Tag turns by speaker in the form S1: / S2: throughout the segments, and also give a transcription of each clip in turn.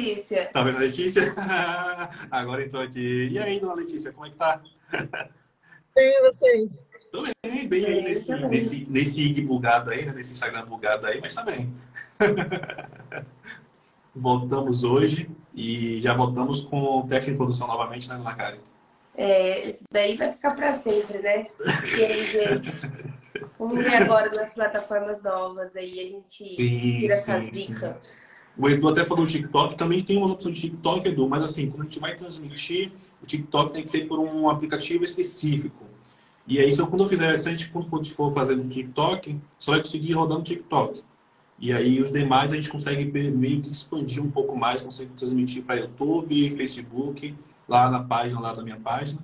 S1: Letícia.
S2: Tá vendo a Letícia? Agora entrou aqui. E aí, dona Letícia, como é que tá?
S3: Bem, vocês?
S2: Tô bem, bem aí nesse, nesse, nesse IG bugado aí, né? nesse Instagram bugado aí, mas tá bem. voltamos hoje e já voltamos com o teste de produção novamente, né, Dona Karen?
S1: É, isso daí vai ficar para sempre, né? E aí, gente, vamos ver agora nas plataformas novas aí, a gente sim, tira essa zica.
S2: O Edu até falou do TikTok, também tem umas opções de TikTok, Edu, mas assim, quando a gente vai transmitir, o TikTok tem que ser por um aplicativo específico. E aí, se eu, quando eu fizer, se a gente for, for fazer no TikTok, só vai conseguir rodar no TikTok. E aí, os demais a gente consegue meio que expandir um pouco mais, consegue transmitir para YouTube, Facebook, lá na página, lá da minha página,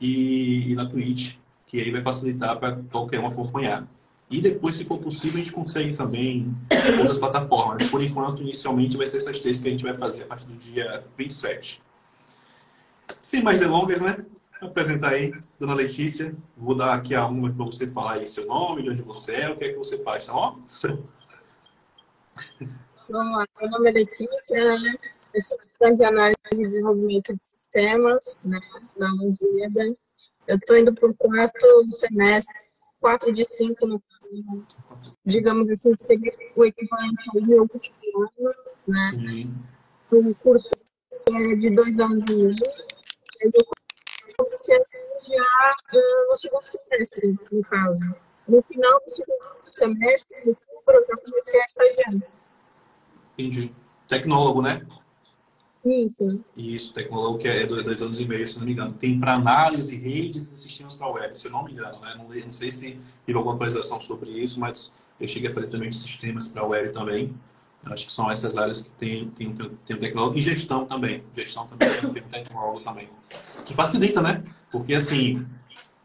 S2: e, e na Twitch, que aí vai facilitar para qualquer um acompanhar. E depois, se for possível, a gente consegue também outras plataformas. Por enquanto, inicialmente, vai ser essas três que a gente vai fazer a partir do dia 27. Sem mais delongas, né? Vou apresentar aí, dona Letícia. Vou dar aqui a uma para você falar aí seu nome, de onde você é, o que é que você faz, tá bom?
S3: Vamos lá, meu nome é Letícia, né? eu sou estudante de análise e desenvolvimento de sistemas né, na Lusíada. Eu estou indo para o quarto semestre, quatro de cinco no digamos assim, seria o equivalente ao meu último ano, né? Sim. Um curso é de dois anos e meio. Eu comecei a estagiar uh, no segundo semestre, no caso. No final do segundo semestre, no outubro, eu já comecei a estagiar.
S2: Entendi. Tecnólogo, né?
S3: Isso.
S2: Isso, tecnólogo que é dois anos e meio, se não me engano. Tem para análise, redes e sistemas para web, se eu não me engano. Né? Não, não sei se teve alguma atualização sobre isso, mas eu cheguei a fazer também de sistemas para web também. Eu acho que são essas áreas que tem, tem, tem, um tecnólogo. E gestão também. Gestão também tem um tecnólogo também. Que facilita, né? Porque, assim,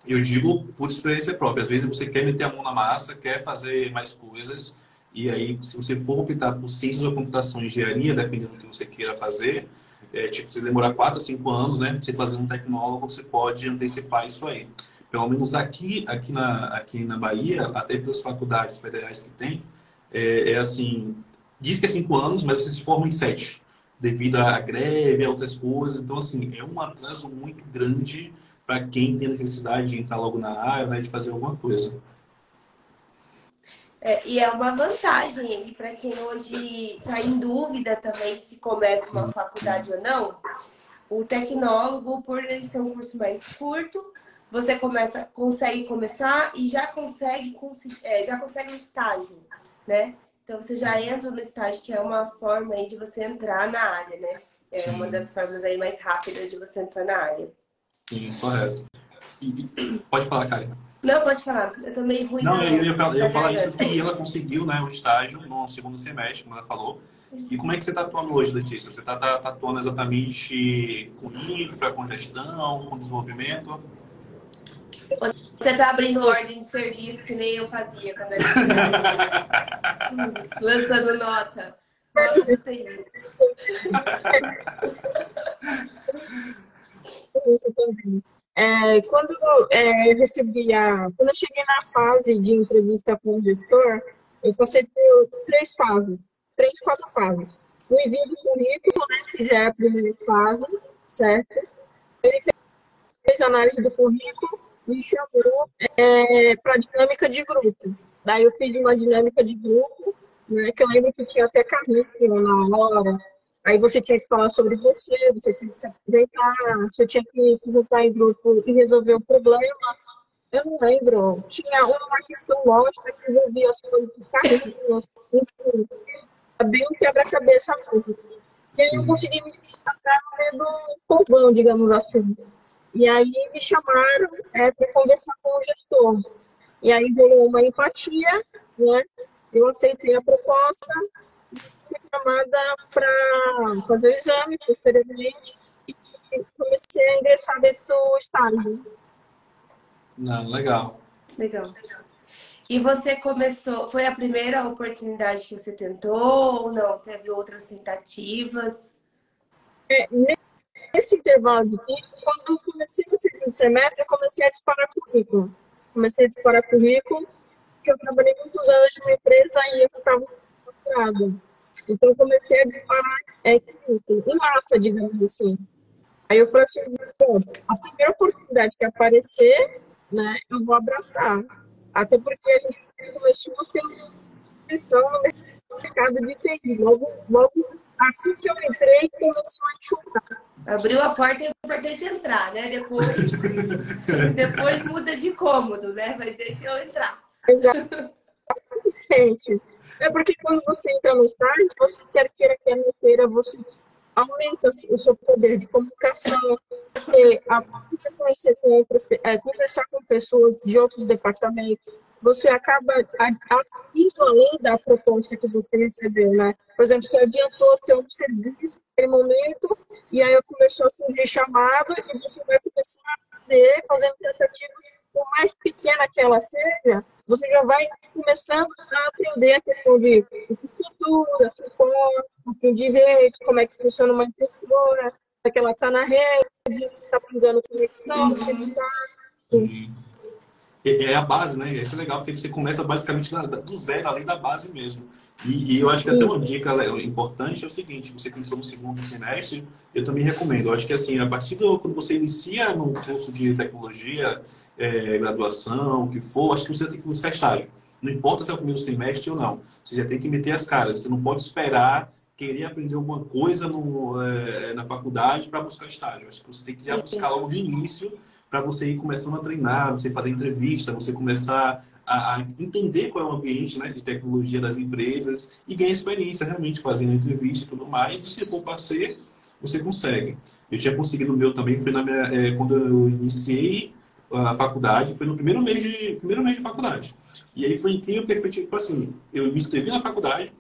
S2: eu digo por experiência própria. Às vezes você quer meter a mão na massa, quer fazer mais coisas. E aí, se você for optar por ciências da computação e engenharia, dependendo do que você queira fazer, é, tipo, você demorar 4 a 5 anos, né? Você fazer um tecnólogo, você pode antecipar isso aí. Pelo menos aqui, aqui, na, aqui na Bahia, até pelas faculdades federais que tem, é, é assim, diz que é 5 anos, mas você se forma em 7, devido à greve, a outras coisas. Então, assim, é um atraso muito grande para quem tem necessidade de entrar logo na área, né, de fazer alguma coisa.
S1: É, e é uma vantagem para quem hoje está em dúvida também se começa uma faculdade ou não. O tecnólogo, por ele ser um curso mais curto, você começa, consegue começar e já consegue, é, já consegue um estágio, né? Então você já entra no estágio, que é uma forma aí de você entrar na área, né? É uma das formas aí mais rápidas de você entrar na área.
S2: Sim, correto. E, pode falar, Karen.
S1: Não, pode falar. Eu tô meio ruim.
S2: Não, eu ia falar, eu ia falar isso que ela conseguiu, né, um estágio no segundo semestre, como ela falou. E como é que você está atuando hoje, Letícia? Você está tá, tá atuando exatamente com infra, com gestão, com desenvolvimento?
S1: Você está abrindo ordem de serviço que nem eu fazia quando era Lançando nota. Nossa, isso
S3: também. É, quando é, recebi a. Quando eu cheguei na fase de entrevista com o gestor, eu passei por três fases, três, quatro fases. O envio do currículo, né, que já é a primeira fase, certo? Ele fez análise do currículo, me chamou é, para dinâmica de grupo. Daí eu fiz uma dinâmica de grupo, né, que eu lembro que tinha até currículo na hora, Aí você tinha que falar sobre você, você tinha que se apresentar, você tinha que se juntar em grupo e resolver o problema. Eu não lembro. Tinha uma questão lógica que envolvia as coisas dos carrinhos, enfim. É bem um quebra-cabeça mesmo. E aí eu consegui me destacar no povão, digamos assim. E aí me chamaram é, para conversar com o gestor. E aí rolou uma empatia, né? Eu aceitei a proposta chamada para fazer o exame posteriormente e comecei a ingressar dentro do estágio.
S2: Não, legal.
S1: Legal. E você começou, foi a primeira oportunidade que você tentou ou não? Teve outras tentativas?
S3: É, nesse intervalo de tempo, quando eu comecei no segundo semestre, eu comecei a disparar currículo. Comecei a disparar currículo, porque eu trabalhei muitos anos de uma empresa e eu estava frustrada. Então, eu comecei a disparar é, em massa, digamos assim. Aí eu falei assim, bom, a primeira oportunidade que aparecer, né, eu vou abraçar. Até porque a gente começou a ter uma pressão no mercado de TI. Logo, logo assim que eu entrei, começou a enxugar.
S1: Abriu a porta e é importante entrar, né? Depois, depois muda de cômodo, né? Mas deixa eu entrar.
S3: Exatamente. É porque quando você entra no estágio, você quer queira, quer não queira, você aumenta o seu poder de comunicação, porque a conhecer com outras, é, conversar com pessoas de outros departamentos, você acaba indo além da proposta que você recebeu, né? Por exemplo, você adiantou ter um serviço naquele momento, e aí começou a surgir chamada, e você vai começar a fazendo tentativas, por mais pequena que ela seja, você já vai começando a aprender a questão de infraestrutura, suporte, um rede, como é que funciona uma impressora, é que ela está na rede, se está pingando conexão, se está...
S2: É, é a base, né? Isso é legal, porque você começa basicamente do zero, além da base mesmo. E, e eu acho que até uma dica importante é o seguinte: você começou no segundo semestre, eu também recomendo. Eu acho que assim, a partir do quando você inicia no curso de tecnologia, é, graduação, o que for, acho que você tem que buscar estágio. Não importa se é o primeiro semestre ou não. Você já tem que meter as caras. Você não pode esperar querer aprender alguma coisa no, é, na faculdade para buscar estágio. Acho que você tem que já buscar logo de início para você ir começando a treinar, você fazer entrevista, você começar a, a, entender qual é o ambiente né, de tecnologia das empresas e ganhar experiência realmente fazendo entrevista e tudo mais. E se for para ser, você consegue. Eu tinha conseguido o meu também, foi na minha, é, quando eu iniciei a faculdade, foi no primeiro mês de, primeiro mês de faculdade. E aí foi incrível porque foi tipo assim, eu me inscrevi na faculdade,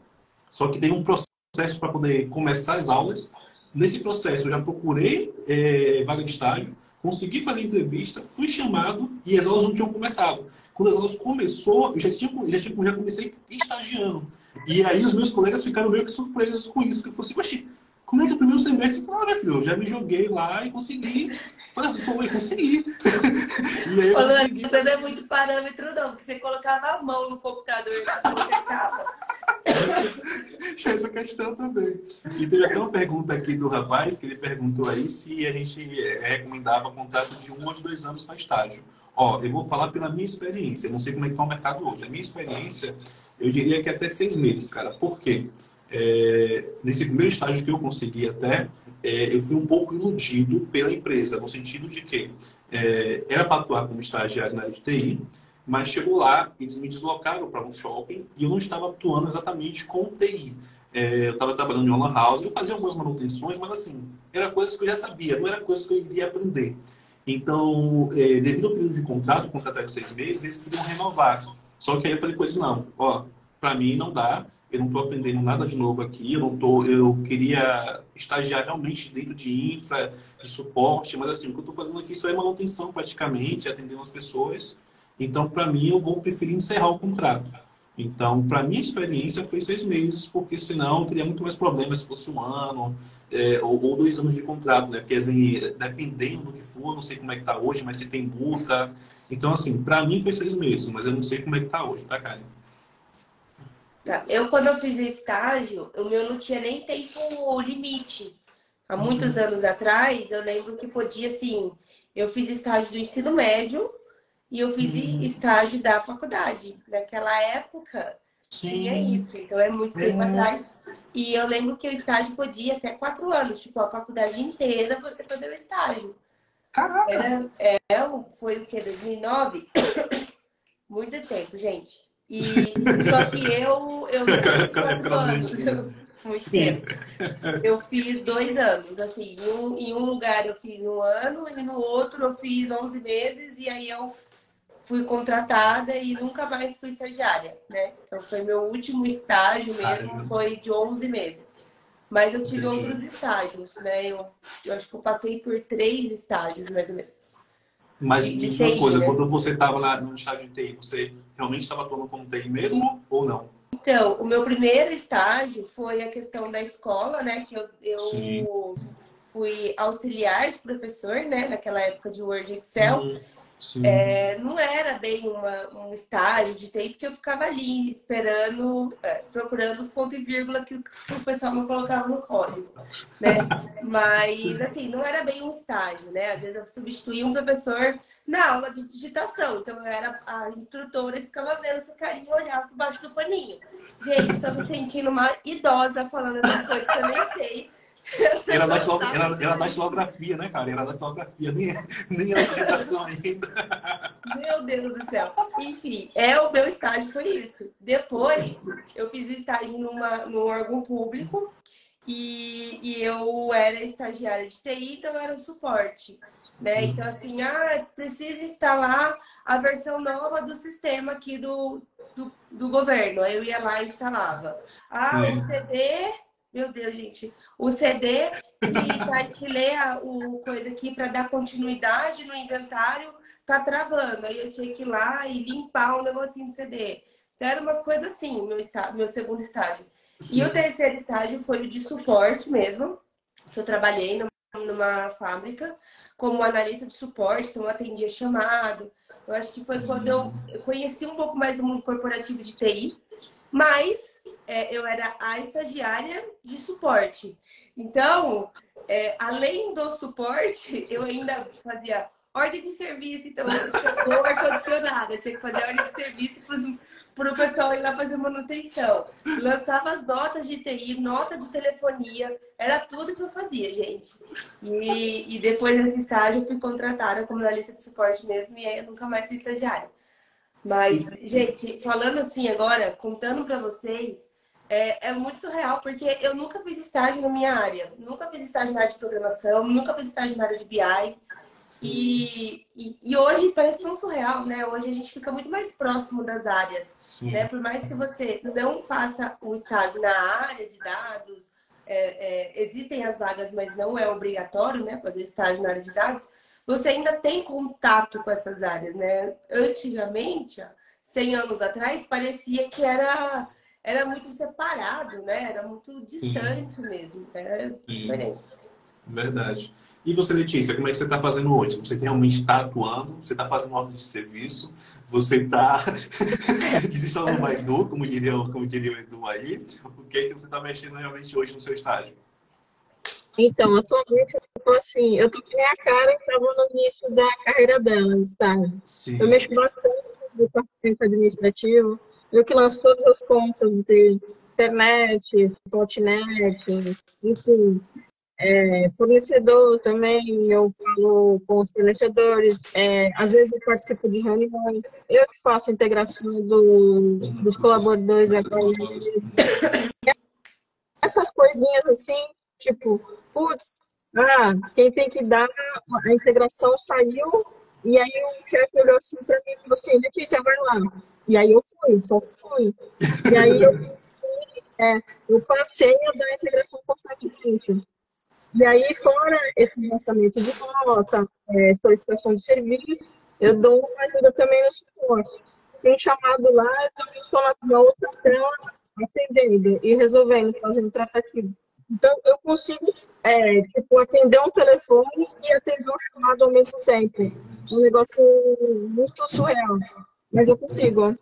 S2: só que tem um processo para poder começar as aulas. Nesse processo eu já procurei é, vaga de estágio, consegui fazer entrevista, fui chamado e as aulas não tinham começado. Quando as aulas começou, eu já tinha, já, tinha, já comecei estagiando. E aí os meus colegas ficaram meio que surpresos com isso, que eu falei assim, como é que é o primeiro semestre? Eu falei, olha, filho, eu já me joguei lá e consegui. Falei assim, foi, consegui.
S1: e aí eu consegui. Você não é muito parâmetro, não, porque você colocava a mão no computador e
S2: Tinha essa questão também. E teve até uma pergunta aqui do rapaz, que ele perguntou aí se a gente recomendava contrato de um ou de dois anos para estágio. Ó, eu vou falar pela minha experiência, eu não sei como é que está o mercado hoje. A minha experiência, eu diria que é até seis meses, cara. Por quê? É, nesse primeiro estágio que eu consegui até, é, eu fui um pouco iludido pela empresa, no sentido de que é, era para atuar como estagiário na área de TI, mas chegou lá, eles me deslocaram para um shopping e eu não estava atuando exatamente com TI. É, eu estava trabalhando em uma house, eu fazia algumas manutenções, mas assim, era coisas que eu já sabia, não era coisas que eu iria aprender. Então, é, devido ao período de contrato, era de seis meses, eles queriam renovar. Só que aí eu falei com eles, não, ó, para mim não dá, eu não estou aprendendo nada de novo aqui, eu não tô, eu queria estagiar realmente dentro de infra, de suporte, mas assim, o que eu estou fazendo aqui só é manutenção praticamente, atendendo as pessoas. Então, para mim, eu vou preferir encerrar o contrato. Então, para minha experiência, foi seis meses, porque senão teria muito mais problemas se fosse um ano é, ou, ou, dois anos de contrato, né? Porque, assim, dependendo do que for, não sei como é que está hoje, mas se tem multa. Então, assim, para mim foi seis meses, mas eu não sei como é que está hoje, tá, Karen?
S1: Tá. Eu, quando eu fiz estágio, o meu não tinha nem tempo limite. Há uhum. muitos uhum. anos atrás, eu lembro que podia, assim, eu fiz estágio do ensino médio e eu fiz uhum. estágio da faculdade. Naquela época, Sim. tinha isso. Então, é muito tempo é. atrás. E eu lembro que o estágio podia até quatro anos. Tipo, a faculdade inteira você fazer o estágio.
S2: Caraca!
S1: Era, é, foi o que? 2009? muito tempo, gente. E só que eu, eu não fiz quatro anos. Muito Sim. tempo. Eu fiz dois anos, assim, em um, em um lugar eu fiz um ano e no outro eu fiz 11 meses e aí eu fui contratada e nunca mais fui estagiária, né? Então foi meu último estágio mesmo, foi de 11 meses. Mas eu tive Entendi. outros estágios, né? Eu, eu acho que eu passei por três estágios, mais ou menos.
S2: Mas me diz uma coisa, né? quando você estava no estágio de TI, você realmente estava atuando como TI mesmo ou não?
S1: Então, o meu primeiro estágio foi a questão da escola, né? Que eu, eu fui auxiliar de professor, né? Naquela época de Word e Excel. Uhum. É, não era bem uma, um estágio de TI, porque eu ficava ali esperando, é, procurando os pontos e vírgula que, que, o pessoal me colocava no código, né? Mas, assim, não era bem um estágio, né? Às vezes eu substituía um professor na aula de digitação, então eu era a instrutora e ficava vendo esse carinha olhar por baixo do paninho. Gente, estou me sentindo uma idosa falando essas coisas que eu nem sei.
S2: Era, datilog... era, era datilografia, né, cara? Era datilografia, nem, nem era digitação ainda.
S1: Meu Deus do céu. Enfim, é, o meu estágio foi isso. Depois, eu fiz o estágio numa, num órgão público e, e eu era estagiária de TI, então eu era suporte. Né? Então, assim, ah, precisa instalar a versão nova do sistema aqui do, do, do governo. Aí eu ia lá e instalava. Ah, o CD meu Deus, gente. O CD que, tá, que lê a, o coisa aqui para dar continuidade no inventário tá travando. Aí eu tinha que ir lá e limpar o negocinho do CD. Então, eram umas coisas assim, meu, está, meu segundo estágio. Sim. E o terceiro estágio foi o de suporte mesmo, que eu trabalhei numa, numa fábrica como analista de suporte, então eu atendia chamado. Eu acho que foi quando eu conheci um pouco mais do mundo corporativo de TI, mas é, eu era a estagiária de suporte. Então, é, além do suporte, eu ainda fazia ordem de serviço, então o ar-condicionado, eu tinha que fazer ordem de serviço para o pessoal ir lá fazer manutenção. Lançava as notas de TI, nota de telefonia, era tudo que eu fazia, gente. E, e depois desse estágio eu fui contratada como analista de suporte mesmo, e aí eu nunca mais fui estagiária. Mas, gente, falando assim agora, contando para vocês, é, é, muito surreal, porque eu nunca fiz estágio na minha área. Nunca fiz estágio na área de programação, nunca fiz estágio na área de BI. E, e, e, hoje parece tão surreal, né? Hoje a gente fica muito mais próximo das áreas. Né? Por mais que você não faça um estágio na área de dados, é, é, existem as vagas, mas não é obrigatório né, fazer estágio na área de dados, você ainda tem contato com essas áreas, né? Antigamente, 100 anos atrás, parecia que era era muito separado, né? Era muito distante Sim. mesmo. Era Sim. diferente.
S2: Verdade. E você, Letícia, como é que você está fazendo hoje? Você realmente está atuando? Você está fazendo ordem de serviço? Você está desinstalando mais dor, como diria, como diria o Edu aí? O que é que você está mexendo realmente hoje no seu estágio?
S3: Então, atualmente eu tô assim, eu tô que nem a cara que estava no início da carreira dela, no estágio. Sim. Eu mexo bastante no departamento administrativo, eu que lanço todas as contas de internet, Fortinet, enfim. É, fornecedor também, eu falo com os fornecedores, é, às vezes eu participo de reuniões, eu que faço a integração do, dos colaboradores. Essas coisinhas assim, tipo, putz, ah, quem tem que dar a integração saiu, e aí o chefe olhou assim para mim e falou assim, Letícia, vai lá. E aí eu fui, só fui. E aí eu pensei, é, eu passei a dar integração constantemente. E aí, fora esses lançamentos de nota, é, solicitação de serviço, eu dou uma ajuda também no suporte. Tem um chamado lá, eu também estou na outra tela atendendo e resolvendo, fazendo tratativo. Então, eu consigo é, tipo, atender um telefone e atender um chamado ao mesmo tempo. Um negócio muito surreal. Mas eu consigo.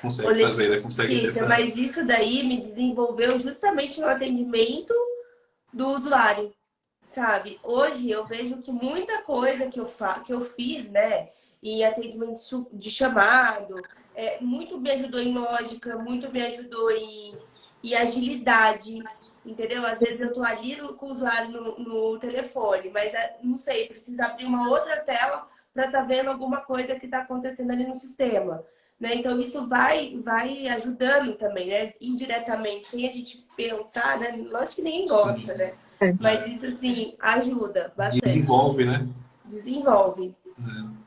S2: Consegue fazer, né? Consegue
S1: isso, Mas isso daí me desenvolveu justamente no atendimento do usuário, sabe? Hoje eu vejo que muita coisa que eu, fa que eu fiz, né? Em atendimento de chamado, é, muito me ajudou em lógica, muito me ajudou em, em agilidade, entendeu? Às vezes eu tô ali no, com o usuário no, no telefone, mas é, não sei, precisa abrir uma outra tela para estar tá vendo alguma coisa que está acontecendo ali no sistema. Né? Então, isso vai, vai ajudando também, né? indiretamente, sem a gente pensar, né? Lógico que ninguém gosta, Sim. né? É. Mas isso, assim, ajuda bastante.
S2: Desenvolve, né?
S1: Desenvolve.
S2: É.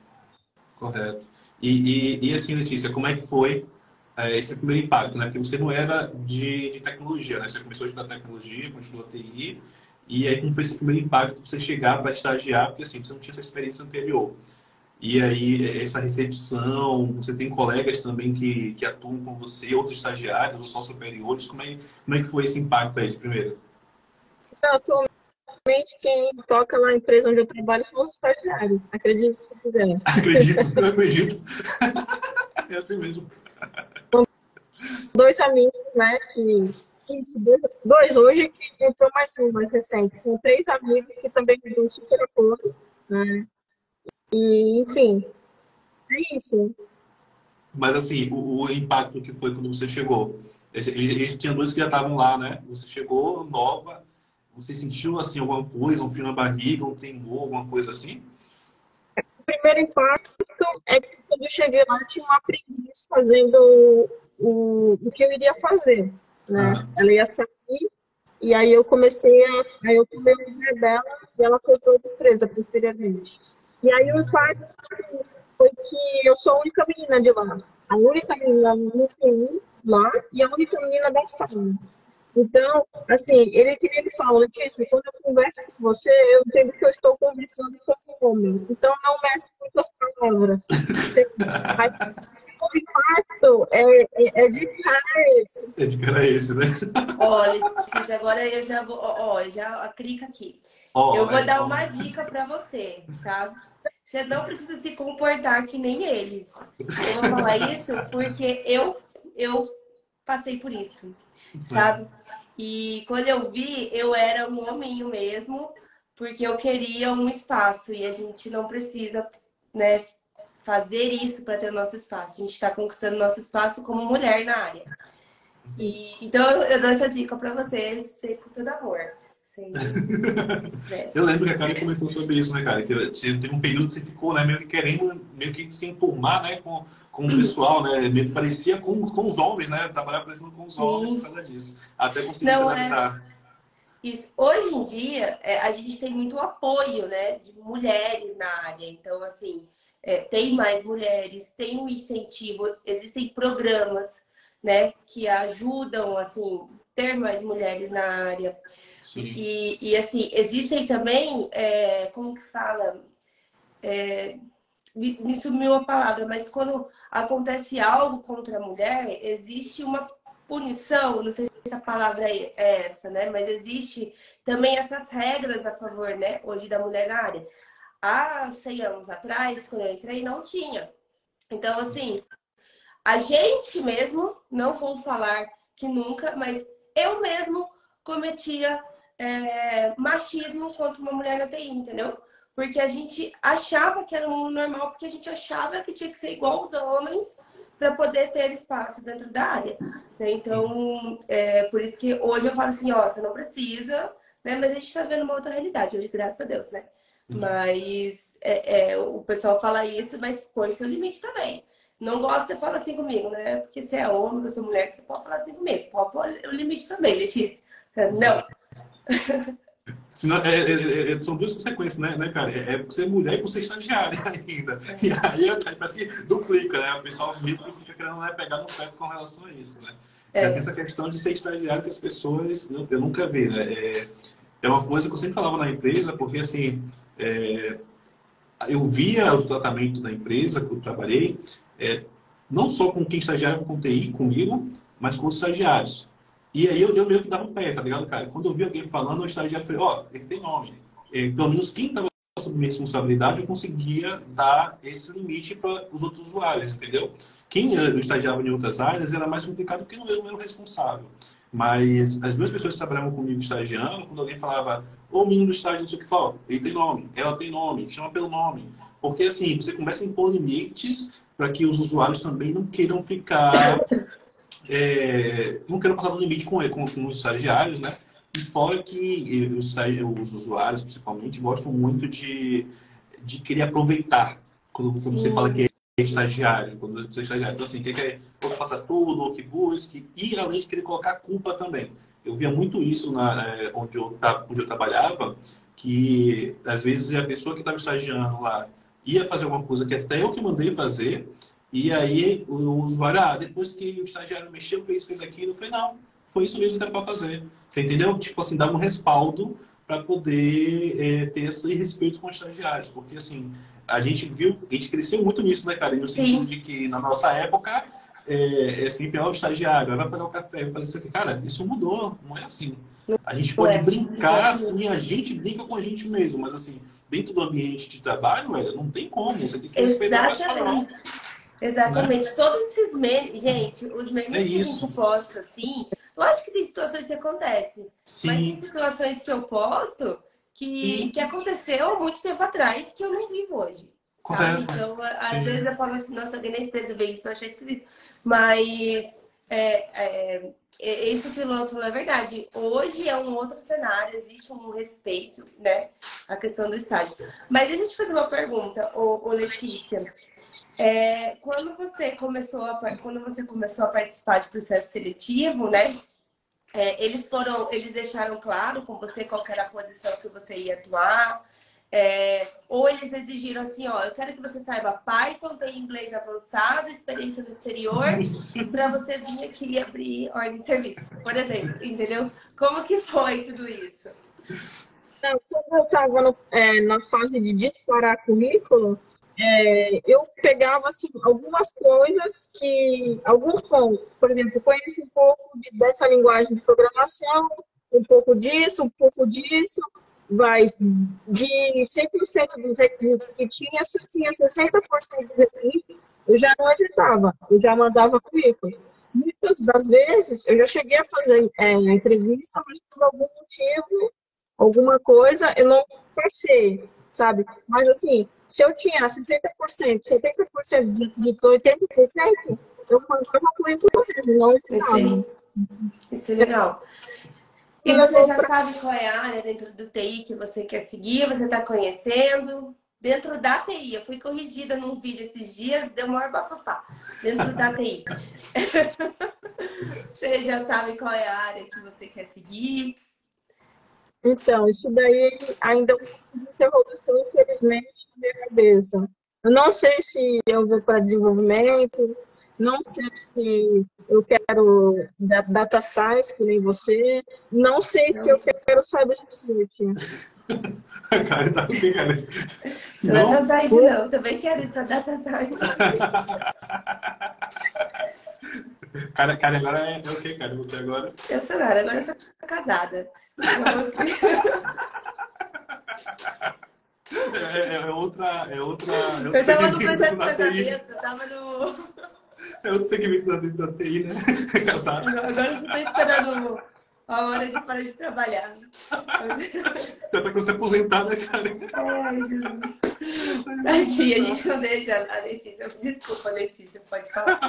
S2: Correto. E, e, e, assim, Letícia, como é que foi esse primeiro impacto, né? Porque você não era de, de tecnologia, né? Você começou a estudar tecnologia, continuou a TI, e aí como foi esse primeiro impacto você chegar para estagiar, porque assim, você não tinha essa experiência anterior. E aí, essa recepção, você tem colegas também que, que atuam com você, outros estagiários ou só superiores, como é, como é que foi esse impacto aí de primeiro?
S3: Atualmente quem toca lá na empresa onde eu trabalho são os estagiários, acredito se quiser.
S2: Acredito, eu acredito. é assim mesmo.
S3: Dois amigos, né, que isso, dois hoje que entrou mais um, mais recente. São três amigos que também me dão super apoio, né? E, enfim, é isso.
S2: Mas assim, o, o impacto que foi quando você chegou? Eles tinham dois que já estavam lá, né? Você chegou nova, você sentiu assim alguma coisa, um frio na barriga, um temor, alguma coisa assim?
S3: O primeiro impacto é que quando eu cheguei lá tinha um aprendiz fazendo o, o que eu iria fazer, né? Ah. Ela ia sair e aí eu comecei a, aí eu tomei o lugar dela e ela foi para outra empresa posteriormente. E aí o impacto foi que eu sou a única menina de lá, a única menina no TI lá e a única menina da sala. Então, assim, ele que eles falam, Letícia, quando eu converso com você, eu entendo que eu estou conversando com um homem. Então, não meço muitas palavras. o impacto é, é, é, de cara esse.
S2: É de cara esse, né?
S1: Olha, agora eu já vou. Ó, já clica aqui. Oh, eu vou é, dar uma dica para você, tá? Você não precisa se comportar que nem eles. Eu vou falar isso porque eu, eu passei por isso, sabe? E quando eu vi, eu era um hominho mesmo, porque eu queria um espaço e a gente não precisa, né, fazer isso para ter o nosso espaço. A gente está conquistando nosso espaço como mulher na área. E, então eu dou essa dica para vocês, ser com todo amor.
S2: eu lembro que a Karen comentou sobre isso, né, cara? Que teve um período que você ficou, né, meio que querendo meio que se enturmar, né, com, com o pessoal, né? Meio que parecia com, com os homens, né? Trabalhar parecendo com os Sim. homens por causa disso. Até conseguir Não, se é adaptar. É...
S1: Isso. Hoje em dia, é, a gente tem muito apoio, né, de mulheres na área. Então, assim, é, tem mais mulheres, tem um incentivo, existem programas, né, que ajudam, assim, ter mais mulheres na área. E, e assim, existem também, é, como que fala? É, me, me sumiu a palavra, mas quando acontece algo contra a mulher, existe uma punição, não sei se a palavra é essa, né? Mas existe também essas regras a favor, né, hoje da mulher na área. Há 100 anos atrás, quando eu entrei, não tinha. Então, assim, a gente mesmo, não vou falar que nunca, mas eu mesmo cometia é, machismo contra uma mulher na TI, entendeu? Porque a gente achava que era um normal, porque a gente achava que tinha que ser igual aos homens para poder ter espaço dentro da área. Né? Então, é, por isso que hoje eu falo assim, ó, você não precisa, né? Mas a gente está vendo uma outra realidade hoje, graças a Deus, né? Uhum. Mas é, é, o pessoal fala isso, mas põe seu limite também. Não gosta, você fala assim comigo, né? Porque você é homem, eu sou mulher, você pode falar assim comigo. Pode pôr o limite também, Letícia. Não,
S2: Senão, é, é, é, é, são duas consequências, né, né cara? É, é ser mulher e ser estagiária ainda. E aí parece que duplica, né? O pessoal fica querendo né, pegar no pé com relação a isso, né? É. essa questão de ser estagiário que as pessoas eu, eu nunca vi, né? É, é uma coisa que eu sempre falava na empresa, porque assim, é, eu via o tratamento da empresa que eu trabalhei, é, não só com quem estagiava com TI comigo, mas com os estagiários. E aí eu, eu meio que dava um pé, tá ligado, cara? Quando eu vi alguém falando, o estagiário falei, ó, oh, ele tem nome. E, pelo menos quem estava sob minha responsabilidade, eu conseguia dar esse limite para os outros usuários, entendeu? Quem eu estagiava em outras áreas era mais complicado porque eu não era o responsável. Mas as duas pessoas que trabalhavam comigo estagiando, quando alguém falava, ô menino do estágio, não sei o que fala, ele tem nome, ela tem nome, chama pelo nome. Porque assim, você começa a impor limites para que os usuários também não queiram ficar é, não quero passar do limite com, com, com os estagiários, né? E fora que os, os usuários, principalmente, gostam muito de, de querer aproveitar quando, quando você fala que é estagiário, quando você é estagiário. Então, assim, quer que ou que faça tudo, ou que busque, e além de querer colocar culpa também. Eu via muito isso na, é, onde, eu, onde eu trabalhava, que às vezes a pessoa que estava estagiando lá ia fazer alguma coisa que até eu que mandei fazer, e aí o usuário, ah, depois que o estagiário mexeu, fez, fez aquilo, eu falei, não, foi isso mesmo que era para fazer. Você entendeu? Tipo assim, dar um respaldo para poder é, ter esse respeito com os estagiários. Porque assim, a gente viu, a gente cresceu muito nisso, né, cara? No sentido Sim. de que na nossa época é, é sempre, ó, o estagiário, vai pagar o café. Eu falei assim, cara, isso mudou, não é assim. A gente pode é. brincar, assim, a gente brinca com a gente mesmo, mas assim, dentro do ambiente de trabalho, velho, não tem como. Você tem que respeitar o
S1: pessoal. Exatamente. Né? Todos esses memes, gente, os memes é que a gente posta, assim, lógico que tem situações que acontecem. Sim. Mas tem situações que eu posto que, que aconteceu muito tempo atrás que eu não vivo hoje. Sabe? Então, às vezes eu falo assim, nossa, alguém na empresa vê isso, eu achei esquisito. Mas é, é, é isso que o Luan falou é verdade. Hoje é um outro cenário, existe um respeito, né? A questão do estágio. Mas deixa eu te fazer uma pergunta, ô, ô Letícia. É, quando você começou a quando você começou a participar de processo seletivo, né? É, eles foram, eles deixaram claro com você qual era a posição que você ia atuar. É, ou eles exigiram assim, ó, eu quero que você saiba Python, tem inglês avançado, experiência no exterior, para você vir aqui e abrir ordem de serviço, por exemplo, entendeu? Como que foi tudo isso?
S3: Quando eu estava é, na fase de disparar currículo, é, eu pegava assim, algumas coisas que, alguns pontos, por exemplo, conheci um pouco de, dessa linguagem de programação, um pouco disso, um pouco disso, vai de 100% dos requisitos que tinha, se tinha 60% dos requisitos, eu já não hesitava, eu já mandava currículo. Muitas das vezes eu já cheguei a fazer é, entrevista, mas por algum motivo, alguma coisa, eu não passei, sabe? Mas assim, se eu tinha 60%, 70% dos requisitos, 80%, eu mandava currículo mesmo, não
S1: ensinava. Isso é legal. E você já sabe qual é a área dentro do TI que você quer seguir, você está conhecendo? Dentro da TI, eu fui corrigida num vídeo esses dias, deu maior bafafá. Dentro da TI. você já sabe qual é a área que você quer seguir?
S3: Então, isso daí ainda é uma interrogação, infelizmente, na minha cabeça. Eu não sei se eu vou para desenvolvimento, não sei se eu quero data science, que nem você, não sei se eu quero cybersecurity.
S2: cara, tá aqui, cara.
S1: Não? data science não, também quero ir para data science.
S2: Cara, cara, agora é, é o que, cara? Você agora?
S1: Eu sou Nara, agora eu sou casada.
S2: É, é, é, outra. É outra.
S1: É eu tava no de casamento, eu tava no.
S2: É outro segmento da, da TI, né?
S1: Casado. Agora você tá esperando a hora de parar de trabalhar.
S2: Já tá com você aposentada, cara.
S1: Ai, Jesus. Tadinha, a gente não deixa a Letícia. Desculpa, Letícia, pode falar.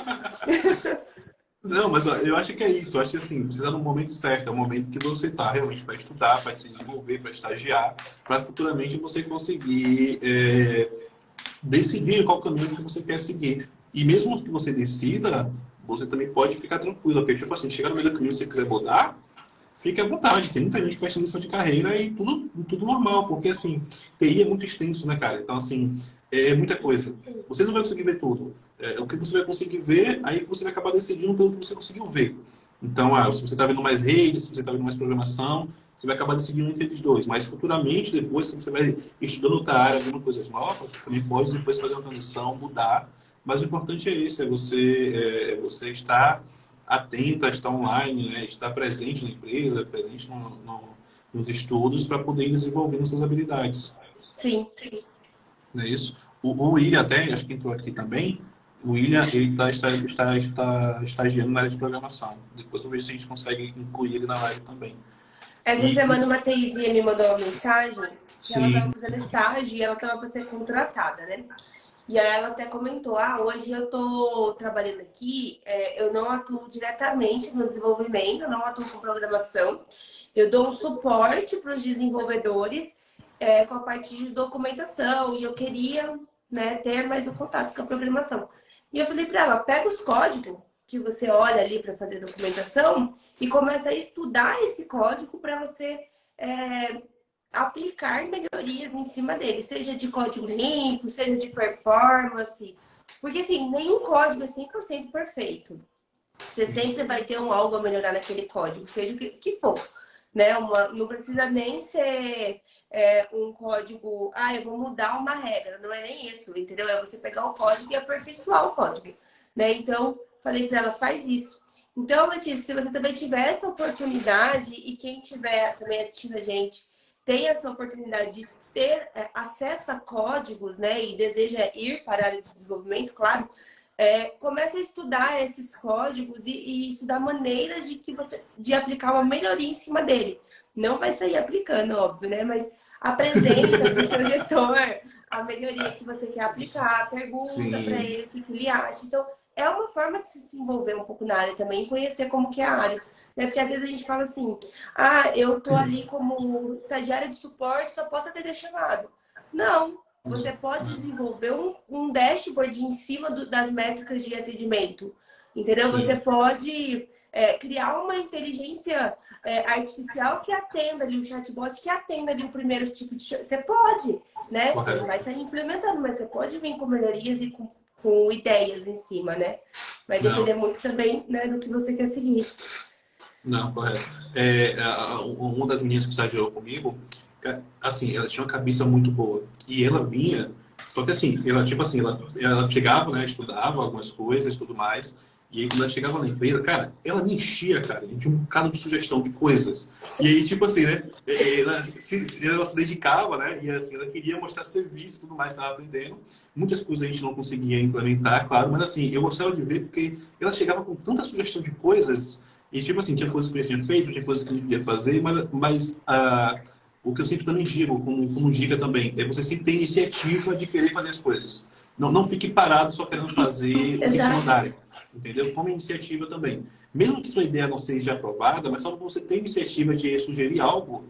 S2: Não, mas ó, eu acho que é isso. Eu acho que assim, você está no momento certo, é o momento que você está realmente para estudar, para se desenvolver, para estagiar, para futuramente você conseguir é, decidir qual caminho que você quer seguir. E mesmo que você decida, você também pode ficar tranquilo, porque tipo assim, chegar no meio do caminho e você quiser mudar, fique à vontade. Tem muita gente que faz transição de carreira e tudo, tudo normal, porque assim, TI é muito extenso, né, cara? Então, assim, é muita coisa. Você não vai conseguir ver tudo é, o que você vai conseguir ver, aí você vai acabar decidindo pelo que você conseguiu ver. Então, ah, se você está vendo mais redes, se você está vendo mais programação, você vai acabar decidindo entre eles dois. Mas futuramente, depois, se você vai estudando outra área, vendo coisas novas, você também pode depois fazer uma transição, mudar. Mas o importante é esse, é você, é, você estar atento, estar online, né? estar presente na empresa, presente no, no, nos estudos para poder ir desenvolvendo suas habilidades.
S1: Sim, sim.
S2: Não é isso? O, o William até, acho que entrou aqui também, o William ele tá, está, está, está estagiando na área de programação. Depois eu vejo se a gente consegue incluir ele na live também.
S1: Essa e... semana uma TIzinha me mandou uma mensagem que Sim. ela estava fazendo estágio e ela estava para ser contratada, né? E aí ela até comentou, ah, hoje eu estou trabalhando aqui, é, eu não atuo diretamente no desenvolvimento, não atuo com programação, eu dou um suporte para os desenvolvedores é, com a parte de documentação e eu queria né, ter mais o contato com a programação. E eu falei para ela, pega os códigos que você olha ali para fazer documentação e começa a estudar esse código para você é, aplicar melhorias em cima dele, seja de código limpo, seja de performance. Porque assim, nenhum código é 100% perfeito. Você sempre vai ter um algo a melhorar naquele código, seja o que, que for. Né? Uma, não precisa nem ser é, um código, ah, eu vou mudar uma regra. Não é nem isso, entendeu? É você pegar o código e aperfeiçoar o código, né? Então, falei para ela, faz isso. Então, Letícia, se você também tiver essa oportunidade e quem tiver também assistindo a gente tem essa oportunidade de ter é, acesso a códigos, né, e deseja ir para a área de desenvolvimento, claro, é, comece a estudar esses códigos e, e, estudar maneiras de que você de aplicar uma melhoria em cima dele. Não vai sair aplicando, óbvio, né? Mas apresenta para o seu gestor a melhoria que você quer aplicar, pergunta para ele o que, que ele acha. Então, é uma forma de se desenvolver um pouco na área também, conhecer como que é a área. Né? Porque às vezes a gente fala assim, ah, eu tô ali como estagiária de suporte, só posso atender chamado. Não, você pode desenvolver um, um dashboard em cima do, das métricas de atendimento. Entendeu? Sim. Você pode é, criar uma inteligência é, artificial que atenda ali, um chatbot que atenda ali o primeiro tipo de... Você pode, né? Você não vai sair implementando, mas você pode vir com melhorias e com com ideias em cima, né? Vai depender Não. muito também né, do que você quer seguir.
S2: Não, correto. É, uma das meninas que estagiou comigo, assim, ela tinha uma cabeça muito boa. E ela vinha, só que assim, ela, tipo assim, ela, ela chegava, né, estudava algumas coisas e tudo mais, e aí, quando ela chegava na empresa, cara, ela me enchia, cara, de um bocado de sugestão de coisas. E aí, tipo assim, né? Ela se, ela se dedicava, né? E assim, ela queria mostrar serviço e tudo mais, estava aprendendo. Muitas coisas a gente não conseguia implementar, claro, mas assim, eu gostava de ver porque ela chegava com tanta sugestão de coisas. E, tipo assim, tinha coisas que eu tinha feito, tinha coisas que eu não queria fazer, mas, mas uh, o que eu sempre também digo, como, como dica também, é você sempre ter iniciativa de querer fazer as coisas. Não, não fique parado só querendo fazer o que te mandarem entendeu? Como iniciativa também. Mesmo que sua ideia não seja aprovada, mas só que você tem iniciativa de sugerir algo,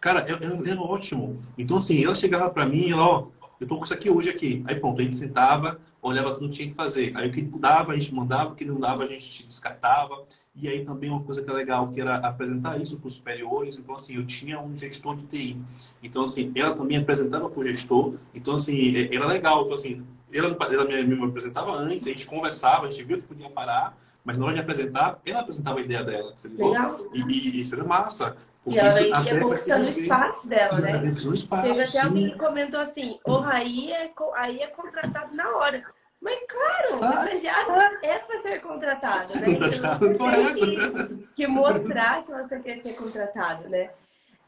S2: cara, é, é, é ótimo. Então, assim, ela chegava para mim, ela, ó, eu tô com isso aqui hoje aqui. Aí, pronto, a gente sentava, olhava tudo que tinha que fazer. Aí, o que dava, a gente mandava, o que não dava, a gente descartava. E aí, também, uma coisa que é legal, que era apresentar isso para os superiores. Então, assim, eu tinha um gestor de TI. Então, assim, ela também apresentava para o gestor. Então, assim, é, era legal. Então, assim, ela, ela me, apresentava antes, a gente conversava, a gente viu que podia parar, mas na hora de apresentar, ela apresentava a ideia dela. Legal. E, e isso era massa.
S1: E ela ia conquistando o espaço dela, né? Conquistando espaço. Teve até sim. alguém que comentou assim, o Raí é, aí é contratado na hora. Mas claro, ah, você já é para ser contratado, né? Você tem que, que, mostrar que você quer ser contratado, né?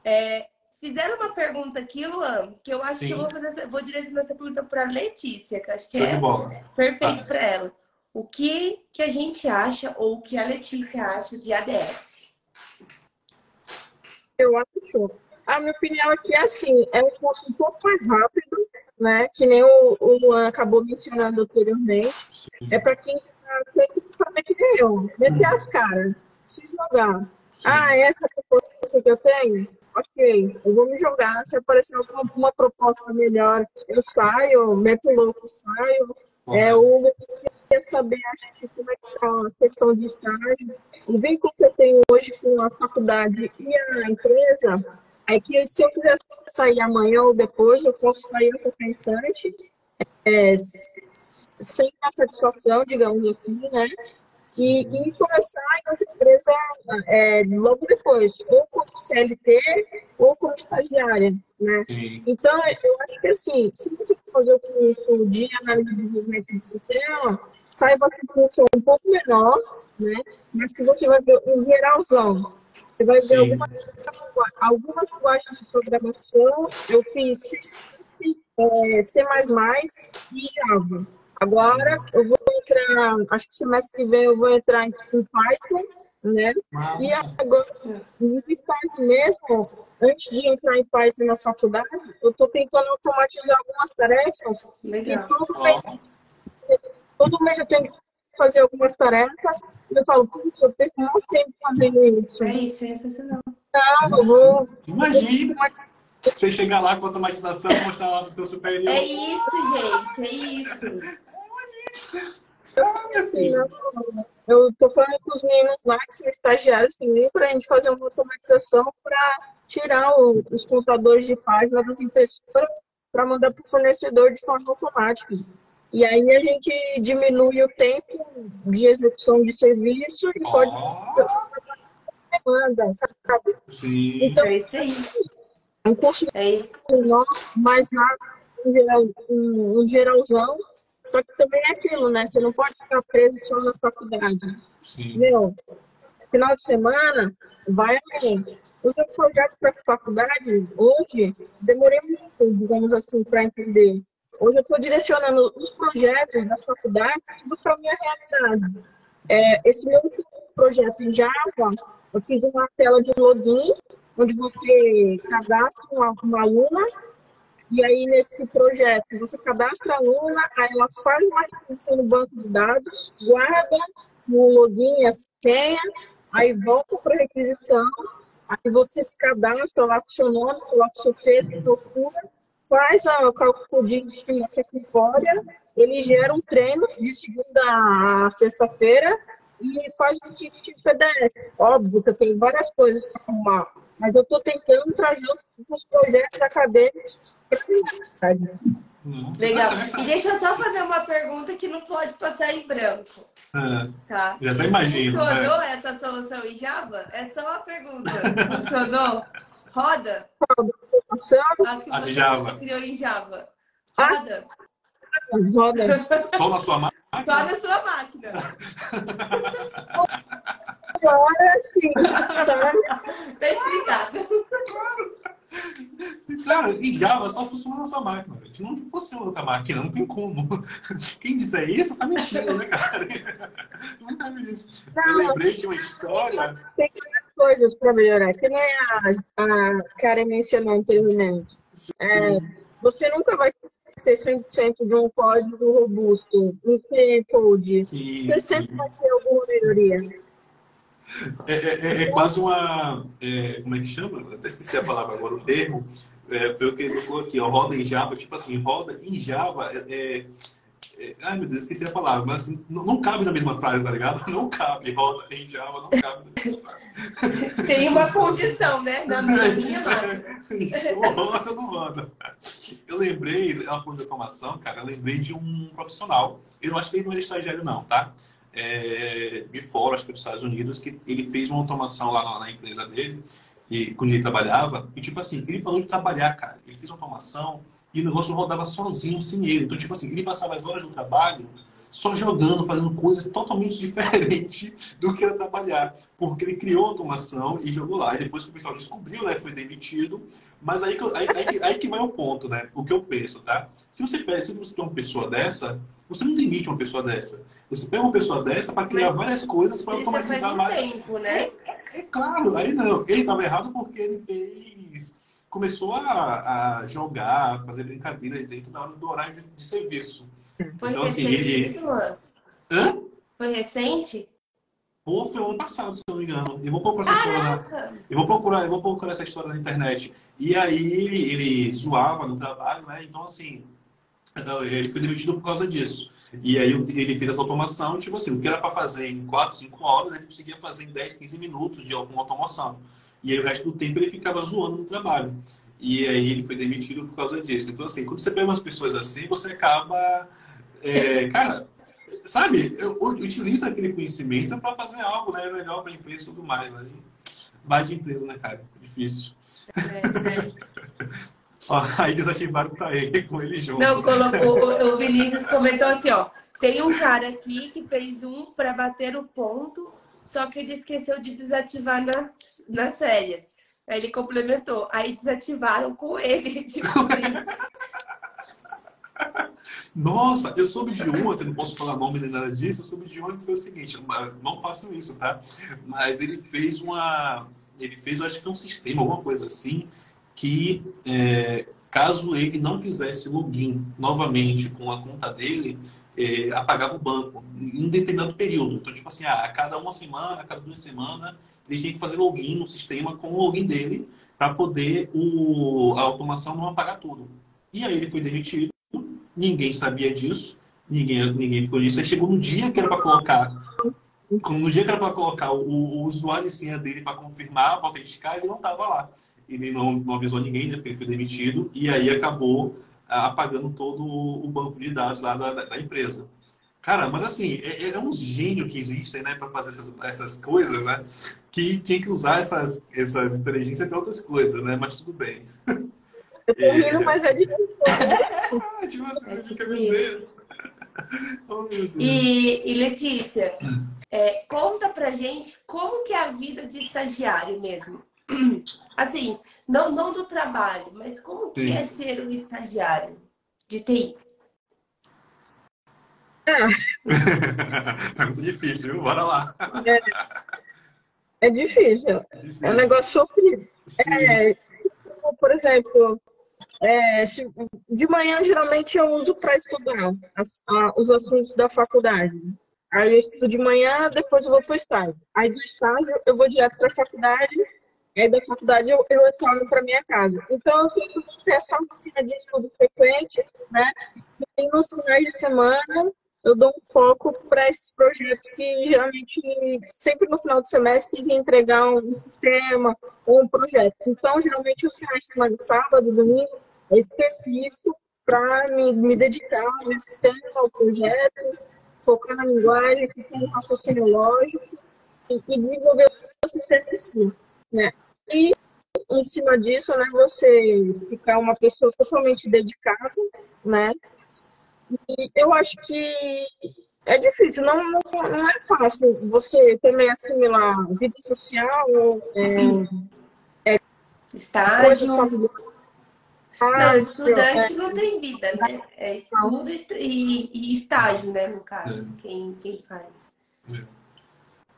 S1: É, Fizeram uma pergunta aqui, Luan, que eu acho Sim. que eu vou fazer, vou direcionar essa pergunta para Letícia, que acho que Show é perfeito para ela. O que que a gente acha ou o que a Letícia acha de ADS?
S3: Eu acho. A minha opinião aqui é assim, é um curso um pouco mais rápido, né? Que nem o, o Luan acabou mencionando anteriormente. Sim. É para quem tem que fazer que nem eu, meter as caras, se jogar. Sim. Ah, essa é a proposta que eu tenho? Ok, eu vou me jogar, se aparecer alguma uma proposta melhor, eu saio, meto louco, saio. Uhum. É, o quer saber, acho que como é que tá a questão de estágio. O vínculo que eu tenho hoje com a faculdade e a empresa é que se eu quiser sair amanhã ou depois, eu posso sair a qualquer instante, é, sem a satisfação, digamos assim, né? E, e começar em outra empresa é, logo depois, ou como CLT ou como estagiária, né? Sim. Então, eu acho que assim, se você for fazer o curso de análise de desenvolvimento de sistema, saiba que o curso é um pouco menor, né? Mas que você vai ver um geralzão. Você vai ver algumas, algumas linguagens de programação. Eu fiz é, C++ e Java. Agora eu vou entrar, acho que semestre que vem eu vou entrar em Python, né? Nossa. E agora, no estágio mesmo, antes de entrar em Python na faculdade, eu estou tentando automatizar algumas tarefas. Legal. E todo mês, todo mês eu tenho que fazer algumas tarefas. Eu falo, putz, eu perco muito tempo fazendo isso.
S1: É isso, é sensacional.
S3: Não, eu vou.
S2: Imagina. Você chegar lá com a automatização e mostrar lá pro seu superior.
S1: É isso, gente, é isso.
S3: Assim, eu estou falando com os meninos lá, que são estagiários também, para a gente fazer uma automatização para tirar o, os contadores de página das impressoras para mandar para o fornecedor de forma automática. E aí a gente diminui o tempo de execução de serviço e pode demanda, sabe?
S2: Sim.
S1: Então, é isso aí.
S3: Um curso
S1: é isso.
S3: mais rápido, geral, um geralzão, Só que também é aquilo, né? Você não pode ficar preso só na faculdade.
S2: Sim.
S3: Meu, final de semana, vai além. Os meus projetos para a faculdade, hoje, demorei muito, digamos assim, para entender. Hoje eu estou direcionando os projetos da faculdade tudo para a minha realidade. É, esse meu último projeto em Java, eu fiz uma tela de login, onde você cadastra uma, uma aluna, e aí nesse projeto você cadastra a aluna, aí ela faz uma requisição no banco de dados, guarda o login a senha, aí volta para a requisição, aí você se cadastra lá com o seu nome, coloca o seu feito, procura, faz o cálculo de estimação corpórea, ele gera um treino de segunda a sexta-feira e faz o ticket PDF. Óbvio que tenho várias coisas para arrumar, mas eu estou tentando trazer os, os projetos acadêmicos para a.
S1: Legal. E deixa eu só fazer uma pergunta que não pode passar em branco.
S2: É,
S1: Tá?
S2: já até imagino.
S1: Funcionou
S2: né?
S1: essa solução em Java? É só uma pergunta. Funcionou? Roda?
S3: Ação,
S1: A que
S2: A
S1: você
S2: Java.
S1: criou em Java. Roda?
S3: roda.
S2: Só na sua máquina?
S1: Só na sua máquina.
S3: Agora sim, sabe?
S1: Tá explicado.
S2: Cara, em Java só funciona na sua máquina, gente. Não funciona na outra máquina, não tem como. Quem disser isso tá mentindo, né, cara? Vi isso. Eu lembrei de uma história.
S3: Tem várias coisas para melhorar, que nem a, a Karen mencionou anteriormente. É, você nunca vai ter 100% de um código robusto, um clean code.
S2: Sim,
S3: Você
S2: sim.
S3: sempre vai ter alguma melhoria.
S2: É, é- é- é quase uma. é, como é que chama? Eu até esqueci a palavra agora, o termo. É, foi o que ele falou aqui, ó, roda em Java, tipo assim, roda em Java. É, ai meu Deus, esqueci a palavra, mas assim, não, não cabe na mesma frase, tá ligado? Não cabe, roda em Java, não cabe na mesma frase.
S1: Tem uma condição, né? Na minha,
S2: ou roda ou não roda. Eu lembrei, ela falou de automação, cara, eu lembrei de um profissional. Eu acho que ele não era estagiário, não, tá? É, de fora, acho que dos Estados Unidos, que ele fez uma automação lá na, na empresa dele, e, quando ele trabalhava, e tipo assim, ele parou de trabalhar, cara. Ele fez uma automação e o negócio rodava sozinho, sem ele. Então, tipo assim, ele passava as horas do trabalho só jogando, fazendo coisas totalmente diferentes do que era trabalhar. Porque ele criou automação e jogou lá. E depois que o pessoal descobriu, né, foi demitido. Mas aí que, aí, aí, aí que vai o ponto, né? O que eu penso, tá? Se você, pega, se você tem uma pessoa dessa, você não demite uma pessoa dessa. Você pega uma pessoa dessa para criar várias coisas para
S1: faz
S2: automatizar mais.
S1: tempo, né?
S2: É claro, aí não. Ele estava errado porque ele fez. Começou a, a jogar, fazer brincadeiras dentro da hora do horário de, de serviço.
S1: Foi
S2: Então, assim,
S1: recente
S2: ele-
S1: isso?
S2: Hã?
S1: Foi recente?
S2: Ou foi ano passado, se eu não me engano. Eu vou procurar essa história eu vou procurar, eu vou procurar essa história na internet. E aí ele, ele zoava no trabalho, né? Então, assim, ele foi demitido por causa disso. E aí ele fez essa automação, tipo assim, o que era para fazer em 4, 5 horas, ele conseguia fazer em 10, 15 minutos de alguma automação. E aí o resto do tempo ele ficava zoando no trabalho. E aí ele foi demitido por causa disso. Então, assim, quando você pega umas pessoas assim, você acaba. é, cara, sabe, utiliza aquele conhecimento para fazer algo né, legal para a empresa e tudo mais. Aí vai de empresa, né, cara? Difícil.
S1: É, é.
S2: Ó, aí desativaram para ele com ele junto.
S1: Não, colocou, o- o Vinícius comentou assim, ó. Tem um cara aqui que fez um para bater o ponto, só que ele esqueceu de desativar na, nas férias. Aí ele complementou. Aí desativaram com ele. Tipo assim.
S2: Nossa, eu soube de eu não posso falar nome nem nada disso, eu soube de uma que foi o seguinte, não façam isso, tá? Mas ele fez uma. Ele fez, eu acho que foi um sistema, alguma coisa assim, que é, caso ele não fizesse login novamente com a conta dele, é, apagava o banco em um determinado período. Então, tipo assim, ah, a cada uma semana, a cada duas semanas, ele tinha que fazer login no sistema com o login dele para poder o, a automação não apagar tudo. E aí ele foi demitido, ninguém sabia disso, ninguém, ninguém ficou nisso. Aí chegou no dia que era para colocar, no dia que era para colocar o, o usuário e senha dele para confirmar, para autenticar, ele não estava lá. Ele não, não avisou ninguém, né, porque ele foi demitido, e aí acabou apagando todo o banco de dados lá da, da empresa. Cara, mas assim, é, é um gênio que existem, né, para fazer essas, essas coisas, né, que tinha que usar essas, essas inteligências para outras coisas, né, mas tudo bem.
S3: Eu tô rindo, mas é difícil.
S2: Ah, tipo assim,
S1: É
S2: fica, meu Deus.
S1: oh, e, e, Letícia, é, conta pra gente como que é a vida de estagiário mesmo. Assim, não, não do trabalho, mas como que Sim. é ser um estagiário de TI?
S2: É, é muito difícil, viu? Bora lá.
S3: É, é difícil. É, difícil. é um negócio sofrido. É, tipo, por exemplo, é, de manhã geralmente eu uso para estudar as, a, os assuntos da faculdade. Aí eu estudo de manhã, depois eu vou para o estágio. Aí do estágio eu vou direto para a faculdade, aí da faculdade eu, eu retorno para minha casa. Então eu tento ter essa rotina de estudo frequente, né? E nos finais de semana eu dou um foco para esses projetos que geralmente, sempre no final do semestre, tem que entregar um sistema ou um projeto. Então, geralmente, o finais de semana, sábado, domingo, é específico para me, me dedicar ao sistema, ao projeto, focar na linguagem, focar no raciocínio lógico e, e desenvolver o sistema em. Né? E, em cima disso, né, você ficar uma pessoa totalmente dedicada, né? E eu acho que é difícil, não, não, não é fácil você também assimilar vida social,
S1: é, é, estágio. Não, estudante é, não tem vida, né? É estudo e, e estágio, né, no caso, é. quem, quem faz. É.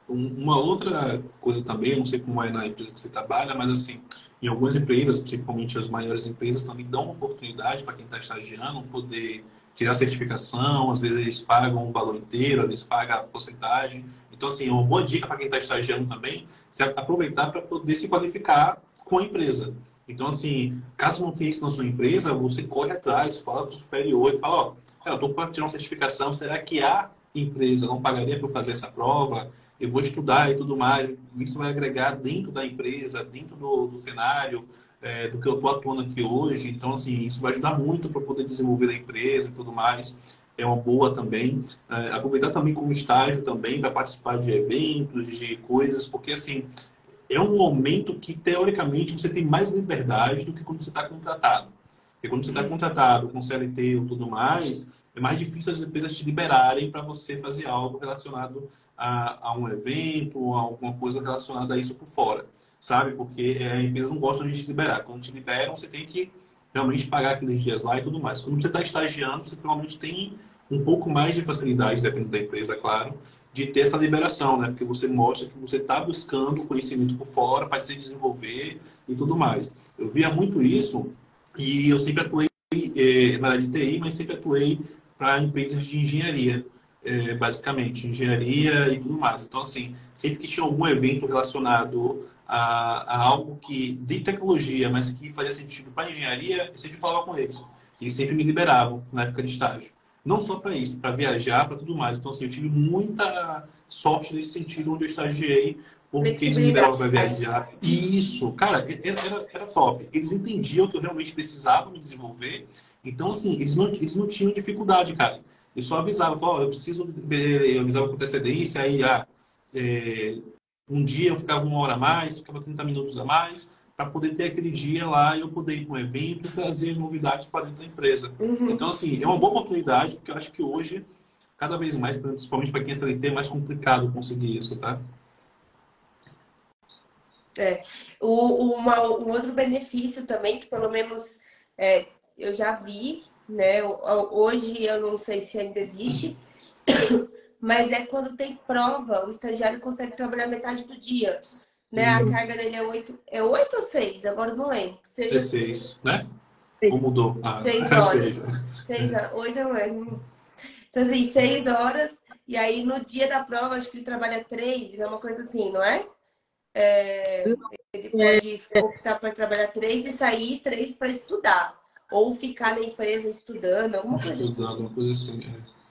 S2: Uma outra coisa também, não sei como é na empresa que você trabalha, mas assim, em algumas empresas, principalmente as maiores empresas, também dão uma oportunidade para quem está estagiando poder tirar a certificação, às vezes eles pagam o valor inteiro, eles pagam a porcentagem. Então, assim, uma boa dica para quem está estagiando também, é aproveitar para poder se qualificar com a empresa. Então, assim, caso não tenha isso na sua empresa, você corre atrás, fala para o superior e fala, ó, oh, eu estou para tirar uma certificação, será que a empresa não pagaria para fazer essa prova? Eu vou estudar e tudo mais. Isso vai agregar dentro da empresa, dentro do, do cenário, é, do que eu estou atuando aqui hoje. Então, assim, isso vai ajudar muito para poder desenvolver a empresa e tudo mais. É uma boa também. É, aproveitar também como estágio também para participar de eventos, de coisas, porque, assim, é um momento que, teoricamente, você tem mais liberdade do que quando você está contratado. Porque quando você está contratado com CLT e tudo mais, é mais difícil as empresas te liberarem para você fazer algo relacionado a, a, um evento ou alguma coisa relacionada a isso por fora sabe? Porque é, a empresa não gosta de te liberar. Quando te liberam, você tem que realmente pagar aqueles dias lá e tudo mais. Quando você está estagiando, você provavelmente tem um pouco mais de facilidade, dependendo da empresa, claro, de ter essa liberação, né? Porque você mostra que você está buscando conhecimento por fora para se desenvolver e tudo mais. Eu via muito isso e eu sempre atuei é, na área de TI, mas sempre atuei para empresas de engenharia, é, basicamente, engenharia e tudo mais. Então, assim, sempre que tinha algum evento relacionado a, a, algo que de tecnologia, mas que fazia sentido para engenharia, eu sempre falava com eles. E sempre me liberavam na época de estágio. Não só para isso, para viajar, para tudo mais. Então, assim, eu tive muita sorte nesse sentido onde eu estagiei, porque eles me liberavam para viajar. E isso, cara, era, era, top. Eles entendiam que eu realmente precisava me desenvolver. Então, assim, eles não, eles não tinham dificuldade, cara. Eu só avisava, falava, oh, eu preciso, eu avisava com antecedência, aí, ah, é, um dia eu ficava uma hora a mais, ficava 30 minutos a mais, para poder ter aquele dia lá e eu poder ir para um evento e trazer as novidades para dentro da empresa. Uhum. Então, assim, é uma boa oportunidade, porque eu acho que hoje, cada vez mais, principalmente para quem é CLT, é mais complicado conseguir isso, tá?
S1: É. O, uma, um outro benefício também, que pelo menos é, eu já vi, né? Hoje eu não sei se ainda existe, mas é quando tem prova, o estagiário consegue trabalhar metade do dia. Né? A uhum. carga dele é 8, é 8 ou 6? Agora não lembro.
S2: Seja... É 6, né? Ou mudou?
S1: Ah, 6 é horas. 6, 8 é mesmo. Então, assim, 6 horas. E aí, no dia da prova, acho que ele trabalha 3, é uma coisa assim, não é? é ele pode optar por trabalhar 3 e sair 3 para estudar. Ou ficar na empresa estudando, alguma coisa
S2: assim. Estudando, alguma coisa assim. É.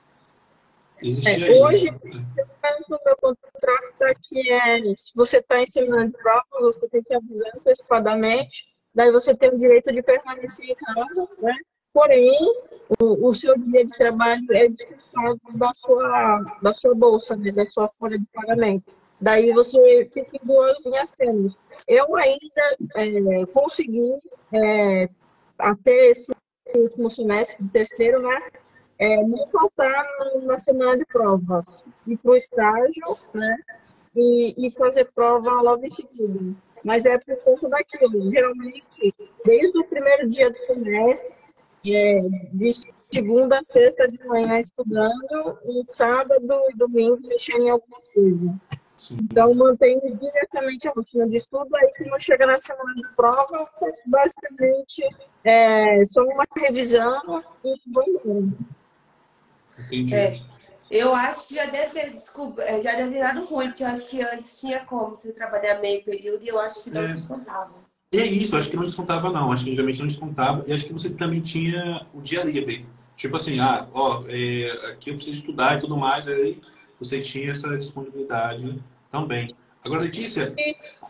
S3: É, hoje, pelo menos no meu contrato, aqui é se você está em semana de provas, você tem que avisar antecipadamente, daí você tem o direito de permanecer em casa, né? Porém, o, o seu dia de trabalho é descontado da sua, da sua bolsa, né? da sua folha de pagamento. Daí você fica em duas linhas tênues. Eu ainda é, consegui, é, até esse último semestre, de terceiro, né? é, não faltar na semana de provas, ir para o estágio, né? E, e fazer prova logo em seguida. Mas é por conta daquilo. Geralmente, desde o primeiro dia do semestre, é, de segunda a sexta de manhã estudando, e sábado e domingo mexendo em alguma coisa. Sim. Então, mantenho diretamente a rotina de estudo. Aí, quando chega na semana de prova, eu faço basicamente é, só uma revisão e vou embora.
S1: Entendi. É, eu acho que já deve ter, desculpa, é, já deve ter dado ruim, porque eu acho que antes tinha como você trabalhar meio período e eu acho que não é. descontava.
S2: É isso, acho que não descontava, não. Acho que antigamente não descontava. E acho que você também tinha o dia livre. Tipo assim, ah, ó, é, aqui eu preciso estudar e tudo mais, aí você tinha essa disponibilidade também. Agora, Letícia.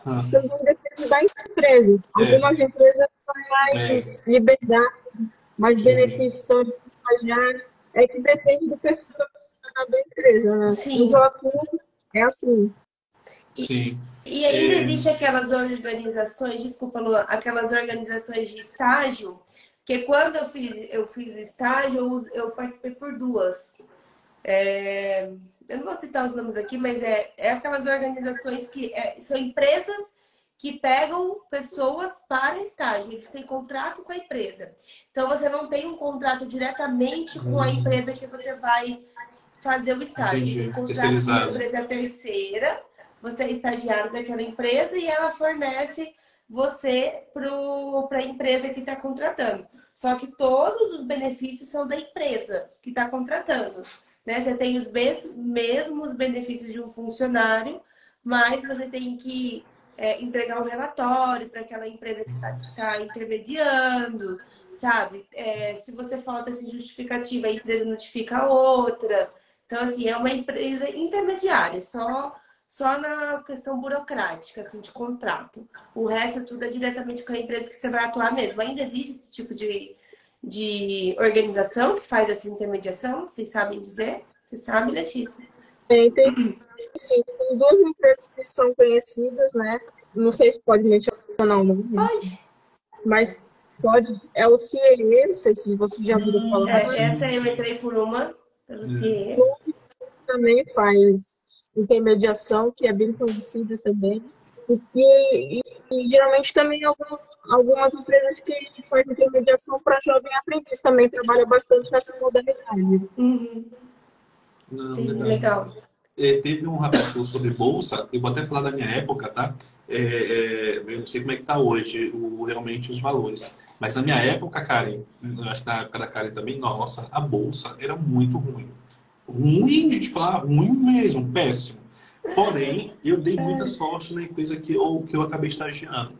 S3: Ah. Também depende da empresa. É. Algumas é. empresas têm mais é. liberdade, mais Sim. benefícios para o estagiário. É que depende do perfil da empresa, né? Sim. No é assim.
S2: Sim.
S1: E ainda é... existe aquelas organizações, desculpa, Lu, aquelas organizações de estágio, que quando eu fiz, eu fiz estágio, eu, eu participei por duas. É, eu não vou citar os nomes aqui, mas é, é aquelas organizações que é, são empresas que pegam pessoas para estágio. Eles têm contrato com a empresa. Então você não tem um contrato diretamente com a empresa que você vai fazer o estágio. Entendi. O contrato com a empresa terceira, você é estagiário daquela empresa e ela fornece você para a empresa que está contratando. Só que todos os benefícios são da empresa que está contratando. Né? Você tem os mesmos benefícios de um funcionário, mas você tem que é, entregar um relatório para aquela empresa que está tá intermediando, sabe? É, se você falta essa justificativa, a empresa notifica a outra. Então, assim, é uma empresa intermediária, só, só na questão burocrática, assim, de contrato. O resto tudo é diretamente com a empresa que você vai atuar mesmo. Ainda existe esse tipo de, de organização que faz essa intermediação? Vocês sabem dizer? Você sabe, Letícia?
S3: Tem, tem, sim, tem duas empresas que são conhecidas, né? Não sei se pode mencionar o nome.
S1: Pode.
S3: Mas pode. É o CIE, não sei se você já ouviu falar.
S1: É, essa eu entrei por uma, pelo CIE.
S3: Também faz intermediação, que é bem conhecida também. E, e, e, geralmente também algumas, algumas empresas que fazem intermediação para jovem aprendiz também trabalham bastante nessa modalidade.
S1: Uhum. Não, legal. legal.
S2: É, teve um rapaz que falou sobre bolsa, eu vou até falar da minha época, tá? É, é, eu não sei como é que tá hoje, o, realmente os valores. Mas na minha época, Karen, acho que na época da Karen também, nossa, a bolsa era muito ruim. Ruim de falar, ruim mesmo, péssimo. Porém, eu dei muita sorte na empresa que eu, que eu acabei estagiando.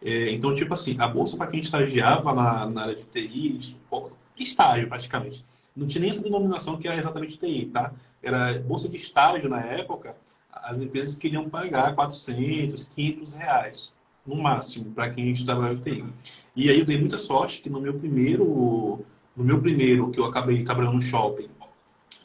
S2: É, então, tipo assim, a bolsa para quem estagiava na, na área de TI, estágio praticamente, não tinha nem essa denominação que era exatamente TI, tá? Era bolsa de estágio na época, as empresas queriam pagar 400, 500 reais, no máximo, para quem estava na TI. E aí eu dei muita sorte que no meu primeiro, no meu primeiro, que eu acabei trabalhando no shopping,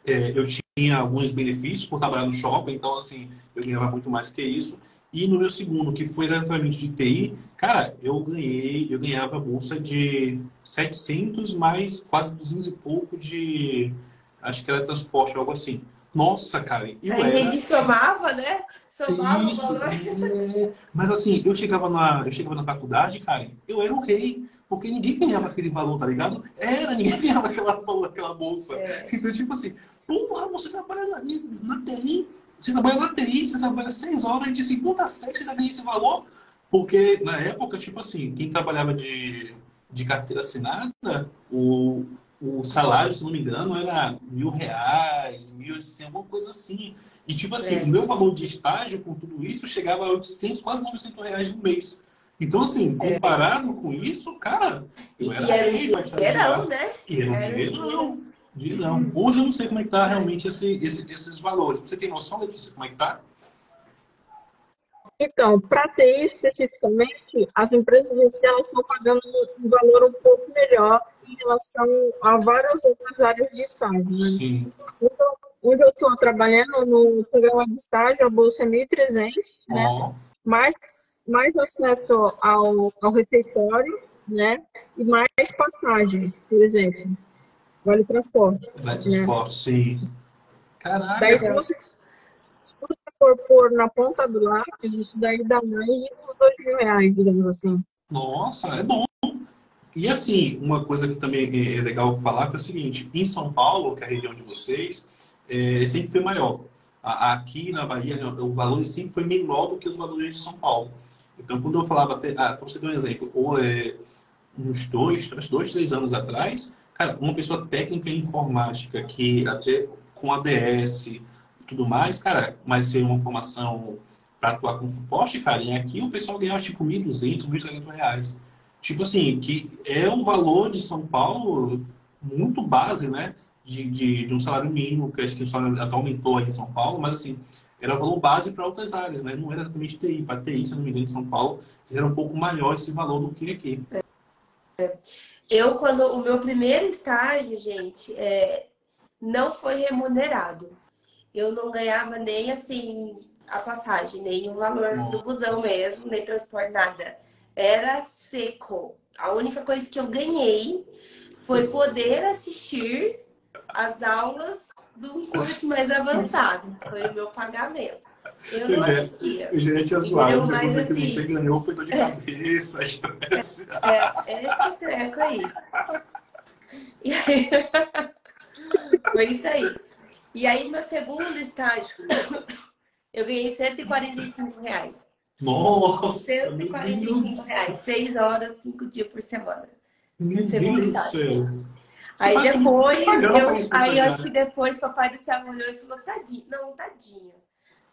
S2: é, eu tinha alguns benefícios por trabalhar no shopping, então assim, eu ganhava muito mais que isso. E no meu segundo, que foi exatamente de TI, cara, eu ganhei, eu ganhava bolsa de 700 mais quase 200 e pouco de, acho que era transporte, algo assim. Nossa, cara.
S1: Eu a era... gente somava, né? Somava Isso,
S2: é... Mas assim, eu chegava, na, eu chegava na faculdade, cara, eu era o rei. Porque ninguém ganhava aquele valor, tá ligado? Era, ninguém ganhava aquela, aquela bolsa. É. Então, tipo assim, porra, você trabalha na, na TI, você trabalha na TI, você trabalha seis horas, de segunda a sexta você ganha esse valor. Porque na época, tipo assim, quem trabalhava de, de carteira assinada, o, o salário, se não me engano, era mil reais, mil assim, alguma coisa assim. E tipo assim, é. o meu valor de estágio com tudo isso chegava a 800, quase 900 reais no mês. Então, assim, é. comparado é. com isso, cara, eu era,
S1: e era um dinheirão, né?
S2: E era um dinheirão. Dinheirão. Hoje eu não sei como é que tá realmente esse, esse, esses valores. Você tem noção, Letícia, como é que tá?
S3: Então, para TI especificamente, as empresas em si, elas estão pagando um valor um pouco melhor em relação a várias outras áreas de estágio. Né?
S2: Sim.
S3: Então, onde eu estou trabalhando no programa de estágio, a Bolsa é 1.300, oh. né? mais, mais acesso ao, ao refeitório, né? E mais passagem, por exemplo. Vale transporte.
S2: Vale né? transporte, sim.
S3: Caraca. Daí, se você, se você for pôr na ponta do lápis, isso daí dá mais de uns dois mil reais, digamos assim.
S2: Nossa, é bom. E assim, uma coisa que também é legal falar é o seguinte: em São Paulo, que é a região de vocês, é, sempre foi maior. Aqui na Bahia, o valor sempre foi menor do que os valores de São Paulo. Então, quando eu falava, até, ah, para você dar um exemplo, ou é, uns dois, dois, três anos atrás, cara, uma pessoa técnica em informática que até com ADS e tudo mais, cara, mas ser uma formação para atuar com suporte, cara, e aqui o pessoal ganhava tipo 1.200, 1.300 reais. Tipo assim, que é um valor de São Paulo muito base, né? De, de, de um salário mínimo, que acho que o salário até aumentou aí em São Paulo, mas assim, era valor base para outras áreas, né? Não era exatamente TI. Para TI, se não me engano, em São Paulo, era um pouco maior esse valor do que aqui.
S1: É. Eu, quando o meu primeiro estágio, gente, é, não foi remunerado. Eu não ganhava nem assim a passagem, nem o valor Nossa. do busão mesmo, nem transporte, nada. Era seco. A única coisa que eu ganhei foi poder assistir as aulas de um curso mais avançado. Foi o meu pagamento. Eu não assistia.
S2: Eu já tinha zoado. A coisa assim, que você ganhou foi dor de é, cabeça, estresse.
S1: É, é esse treco aí. E aí... foi isso aí. E aí, meu segundo estágio, eu ganhei 145 reais.
S2: Nossa!
S1: 145 reais. Seis horas, cinco dias por semana.
S2: Meu segundo Deus estágio.
S1: Aí depois, eu, aí acho que depois papai do céu olhou e falou, tadinho, não, tadinho.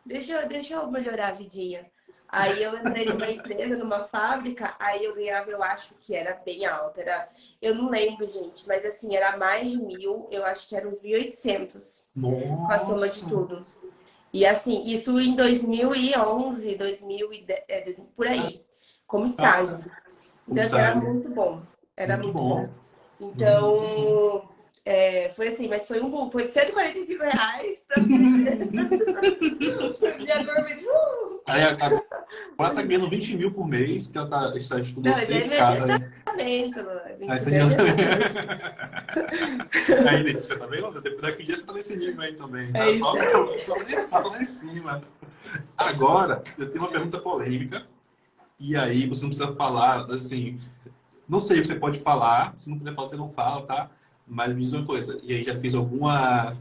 S1: Deixa eu, deixa eu melhorar a vidinha. Aí eu entrei numa empresa, numa fábrica, aí eu ganhava, eu acho que era bem alto. Era, eu não lembro, gente, mas assim, era mais de mil, eu acho que era uns 1.800 com a soma de tudo. E assim, isso em 2011, 2010, por aí, como estágio. Então, assim, era muito bom. Era muito, bom. Então, é, foi assim, mas foi um foi de 145 reais pra mim. e agora uh!
S2: Aí a, a, ela tá ganhando 20 mil por mês, que ela tá, está estudando Não, seis casas. Aí, você já... aí, você tá vendo? Daqui a dia você tá nesse nível aí também. Tá? É só, eu, só, só lá em cima. Agora, eu tenho uma pergunta polêmica. E aí, você não precisa falar, assim, não sei o que você pode falar, se não puder falar, você não fala, tá? Mas me diz uma coisa, e aí já fiz alguma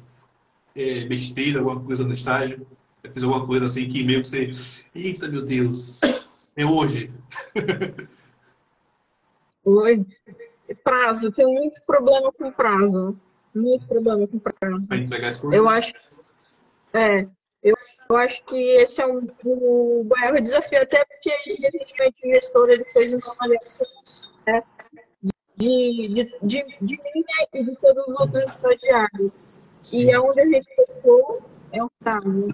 S2: é, besteira, alguma coisa no estágio? Já fiz alguma coisa assim que meio que você. Eita, meu Deus! É hoje!
S3: Hoje? Prazo, tenho muito problema com prazo. Muito problema com prazo.
S2: Para entregar as coisas?
S3: Eu acho. É, eu, eu acho que esse é um, um maior desafio, até porque recentemente o gestor ele fez uma avaliação né, de, de, de, de mim e de todos os outros estagiários. Sim. E é onde a gente tocou é o prazo.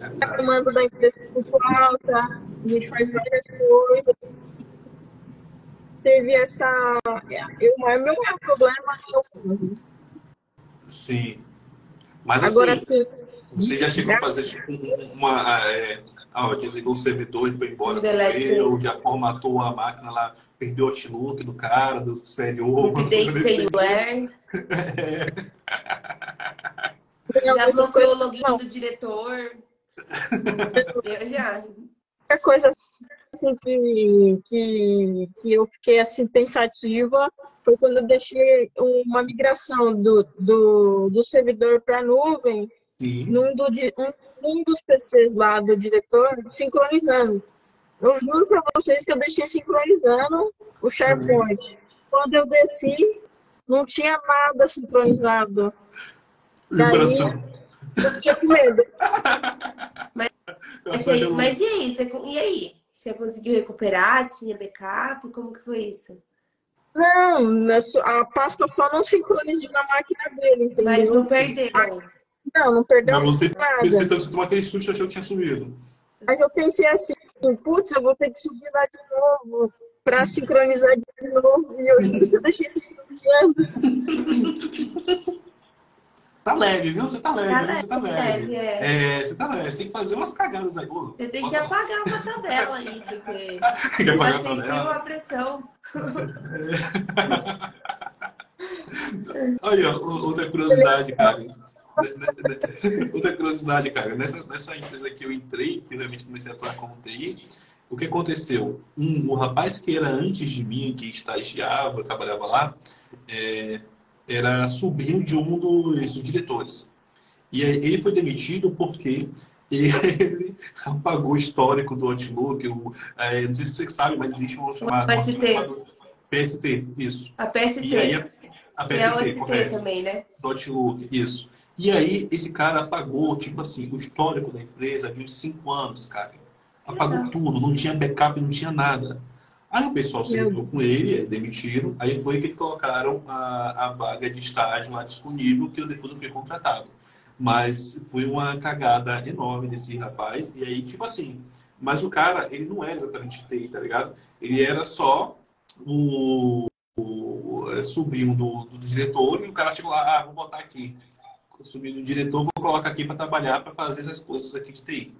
S3: A demanda da empresa é muito alta, a gente faz várias coisas. Teve essa. Eu, o meu maior problema é o prazo.
S2: Sim. Mas
S3: Agora, assim,
S2: você já chegou a fazer tipo, uma. É, ah, desligou o servidor e foi embora. Ou já formatou a máquina lá, perdeu o Outlook do cara, do exterior.
S1: Update firmware. Já bloqueou o login do diretor. Eu já.
S3: A coisa assim que, que, que eu fiquei assim pensativa foi quando eu deixei uma migração do, do, do servidor para a nuvem num, do, um, um dos PCs lá do diretor sincronizando. Eu juro para vocês que eu deixei sincronizando o SharePoint. Quando eu desci, não tinha nada sincronizado. Daí, eu fiquei com medo.
S1: Mas, mas, aí, mas e aí? Você, e aí? Você conseguiu recuperar? Tinha backup? Como que foi isso?
S3: Não, a pasta só não sincronizou na máquina dele, entendeu?
S1: Mas não perdeu.
S3: Não, não perdeu Mas você, nada.
S2: Você, você tomou aquele susto achou que tinha sumido.
S3: Mas eu pensei assim, putz, eu vou ter que subir lá de novo para sincronizar de novo. E eu que eu deixei sincronizando.
S2: Tá leve, viu? Você tá leve, tá leve você tá leve. leve é. é. você tá leve. Você tem que fazer umas cagadas aí.
S1: você tem que apagar uma tabela aí, porque vai sentir uma pressão.
S2: Olha, outra curiosidade, cara. Outra curiosidade, cara. Nessa, nessa empresa que eu entrei, que realmente comecei a atuar como TI, o que aconteceu? Um, o rapaz que era antes de mim, que estagiava, trabalhava lá, é, era sobrinho de um dos diretores. E ele foi demitido porque ele apagou o histórico do Outlook. O, é, não sei se você sabe, mas existe um chamado...
S1: PST.
S2: PST, isso.
S1: A PST.
S2: E aí, a, a PST,
S1: é o ST correto. também, né?
S2: Do Outlook, isso. E aí, esse cara apagou, tipo assim, o histórico da empresa de uns cinco anos, cara. Apagou tudo, não tinha backup, não tinha nada. Aí o pessoal sentou com ele, demitiram. Aí foi que colocaram a, a vaga de estágio lá disponível, que eu depois eu fui contratado. Mas foi uma cagada enorme desse rapaz. E aí, tipo assim, mas o cara, ele não era exatamente TI, tá ligado? Ele era só o, o é, sobrinho do, do, diretor e o cara chegou lá, ah, vou botar aqui. O sobrinho do diretor, vou colocar aqui para trabalhar, para fazer essas coisas aqui de TI.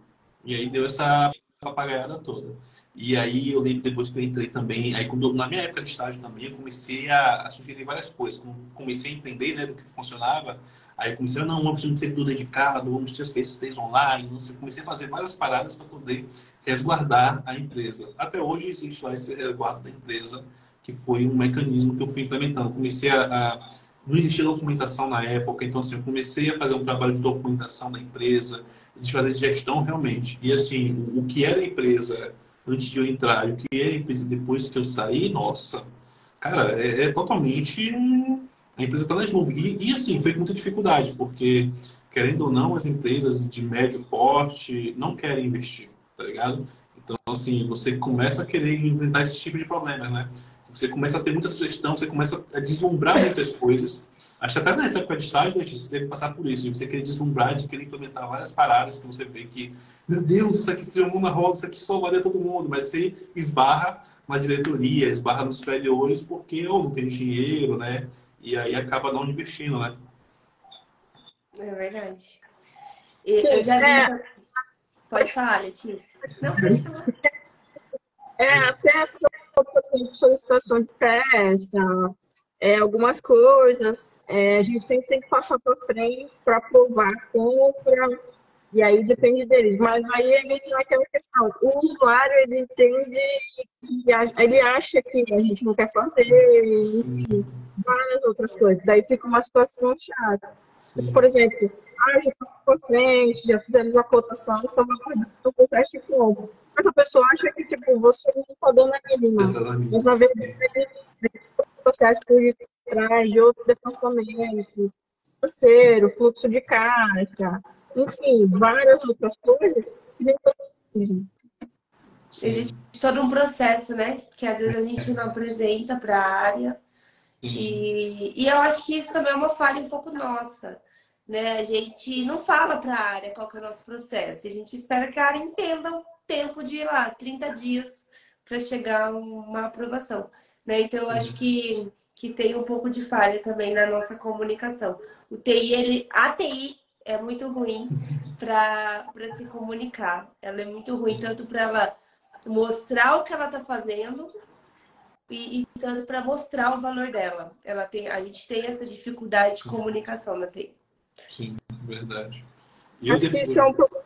S2: E aí deu essa papagaiada toda. E aí eu lembro depois que eu entrei também, aí quando, na minha época de estágio também, eu comecei a, a sugerir várias coisas. Comecei a entender né, do que funcionava. Aí comecei a, não, vamos ter um servidor dedicado, vamos ter as PCs online. Comecei a fazer várias paradas para poder resguardar a empresa. Até hoje existe lá esse resguardo da empresa, que foi um mecanismo que eu fui implementando. Comecei a, a não existia documentação na época, então assim, eu comecei a fazer um trabalho de documentação da empresa, de fazer gestão realmente. E assim, o, que era empresa antes de eu entrar e o que era empresa depois que eu saí, nossa, cara, é, é totalmente. A empresa está nas nuvens. E, assim, foi com muita dificuldade, porque, querendo ou não, as empresas de médio porte não querem investir, tá ligado? Então, assim, você começa a querer inventar esse tipo de problemas, né? Você começa a ter muita sugestão, você começa a deslumbrar muitas coisas. Acho que até nessa época de estágio, você deve passar por isso. Você querer deslumbrar, de querer implementar várias paradas que você vê que meu Deus, isso aqui seria um mundo na roda, isso aqui salvaria todo mundo, mas você esbarra na diretoria, esbarra nos superiores, porque ou não tem dinheiro, né? E aí acaba não investindo, né?
S1: É verdade. Eu já vi. É... Pode falar, Letícia. Não, pode falar.
S3: É, até sobre solicitação de peça, é, algumas coisas, é, a gente sempre tem que passar para frente para aprovar a compra, e aí depende deles. Mas aí ele tem aquela questão. O usuário, ele entende que ele acha que a gente não quer fazer, enfim, várias outras coisas. Daí fica uma situação chata. Sim. Por exemplo, ah, já passou por frente, já fizemos a cotação, estamos aguardando o processo de compra. Mas a pessoa acha que, tipo, você não está dando a mínima. Mas, na verdade, o processo por trás de outros departamentos, financeiro, fluxo de caixa, enfim, várias outras coisas que nem
S1: Existe todo um processo, né? Que às vezes a gente não apresenta para a área. E, e eu acho que isso também é uma falha um pouco nossa. Né? A gente não fala para a área qual é o nosso processo. A gente espera que a área entenda tempo de ir lá, 30 dias, para chegar a uma aprovação. Né? Então, eu acho que, que tem um pouco de falha também na nossa comunicação. O TI, ele, a TI é muito ruim para se comunicar. Ela é muito ruim tanto para ela mostrar o que ela está fazendo e, e tanto para mostrar o valor dela. Ela tem, a gente tem essa dificuldade de comunicação na TI.
S2: Sim, verdade.
S3: E Acho depois... que isso é um problema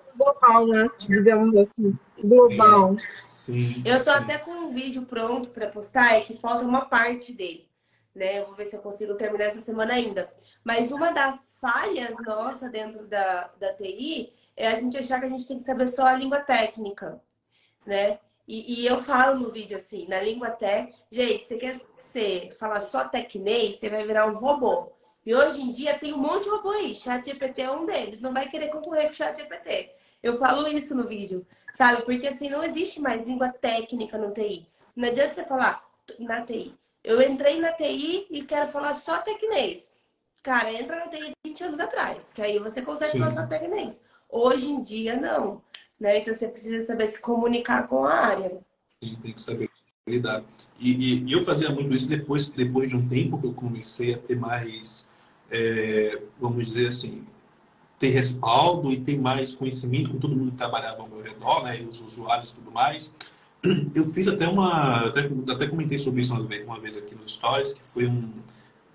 S3: global, né? Digamos assim, global. É,
S2: sim.
S1: Eu tô
S2: sim.
S1: até com um vídeo pronto para postar, é que falta uma parte dele. Né? Eu vou ver se eu consigo terminar essa semana ainda. Mas uma das falhas nossa dentro da, da TI é a gente achar que a gente tem que saber só a língua técnica, né? E, e eu falo no vídeo assim, na língua tech, gente, você quer ser, falar só tecnês, você vai virar um robô. E hoje em dia tem um monte de robô aí, chat GPT é um deles, não vai querer concorrer com o chat GPT. Eu falo isso no vídeo, sabe? Porque assim, não existe mais língua técnica no TI. Não adianta você falar na TI. Eu entrei na TI e quero falar só tecnês. Cara, entra na TI 20 anos atrás, que aí você consegue Sim. falar tecnês. Hoje em dia, não. Né? Então você precisa saber se comunicar com a área.
S2: Sim, tem que saber lidar. E, e, e, eu fazia muito isso depois, depois de um tempo que eu comecei a ter mais, é, vamos dizer assim, ter respaldo e ter mais conhecimento com todo mundo que trabalhava ao meu redor, né? os usuários e tudo mais. Eu fiz até uma, até, até comentei sobre isso uma vez, uma vez aqui nos stories, que foi um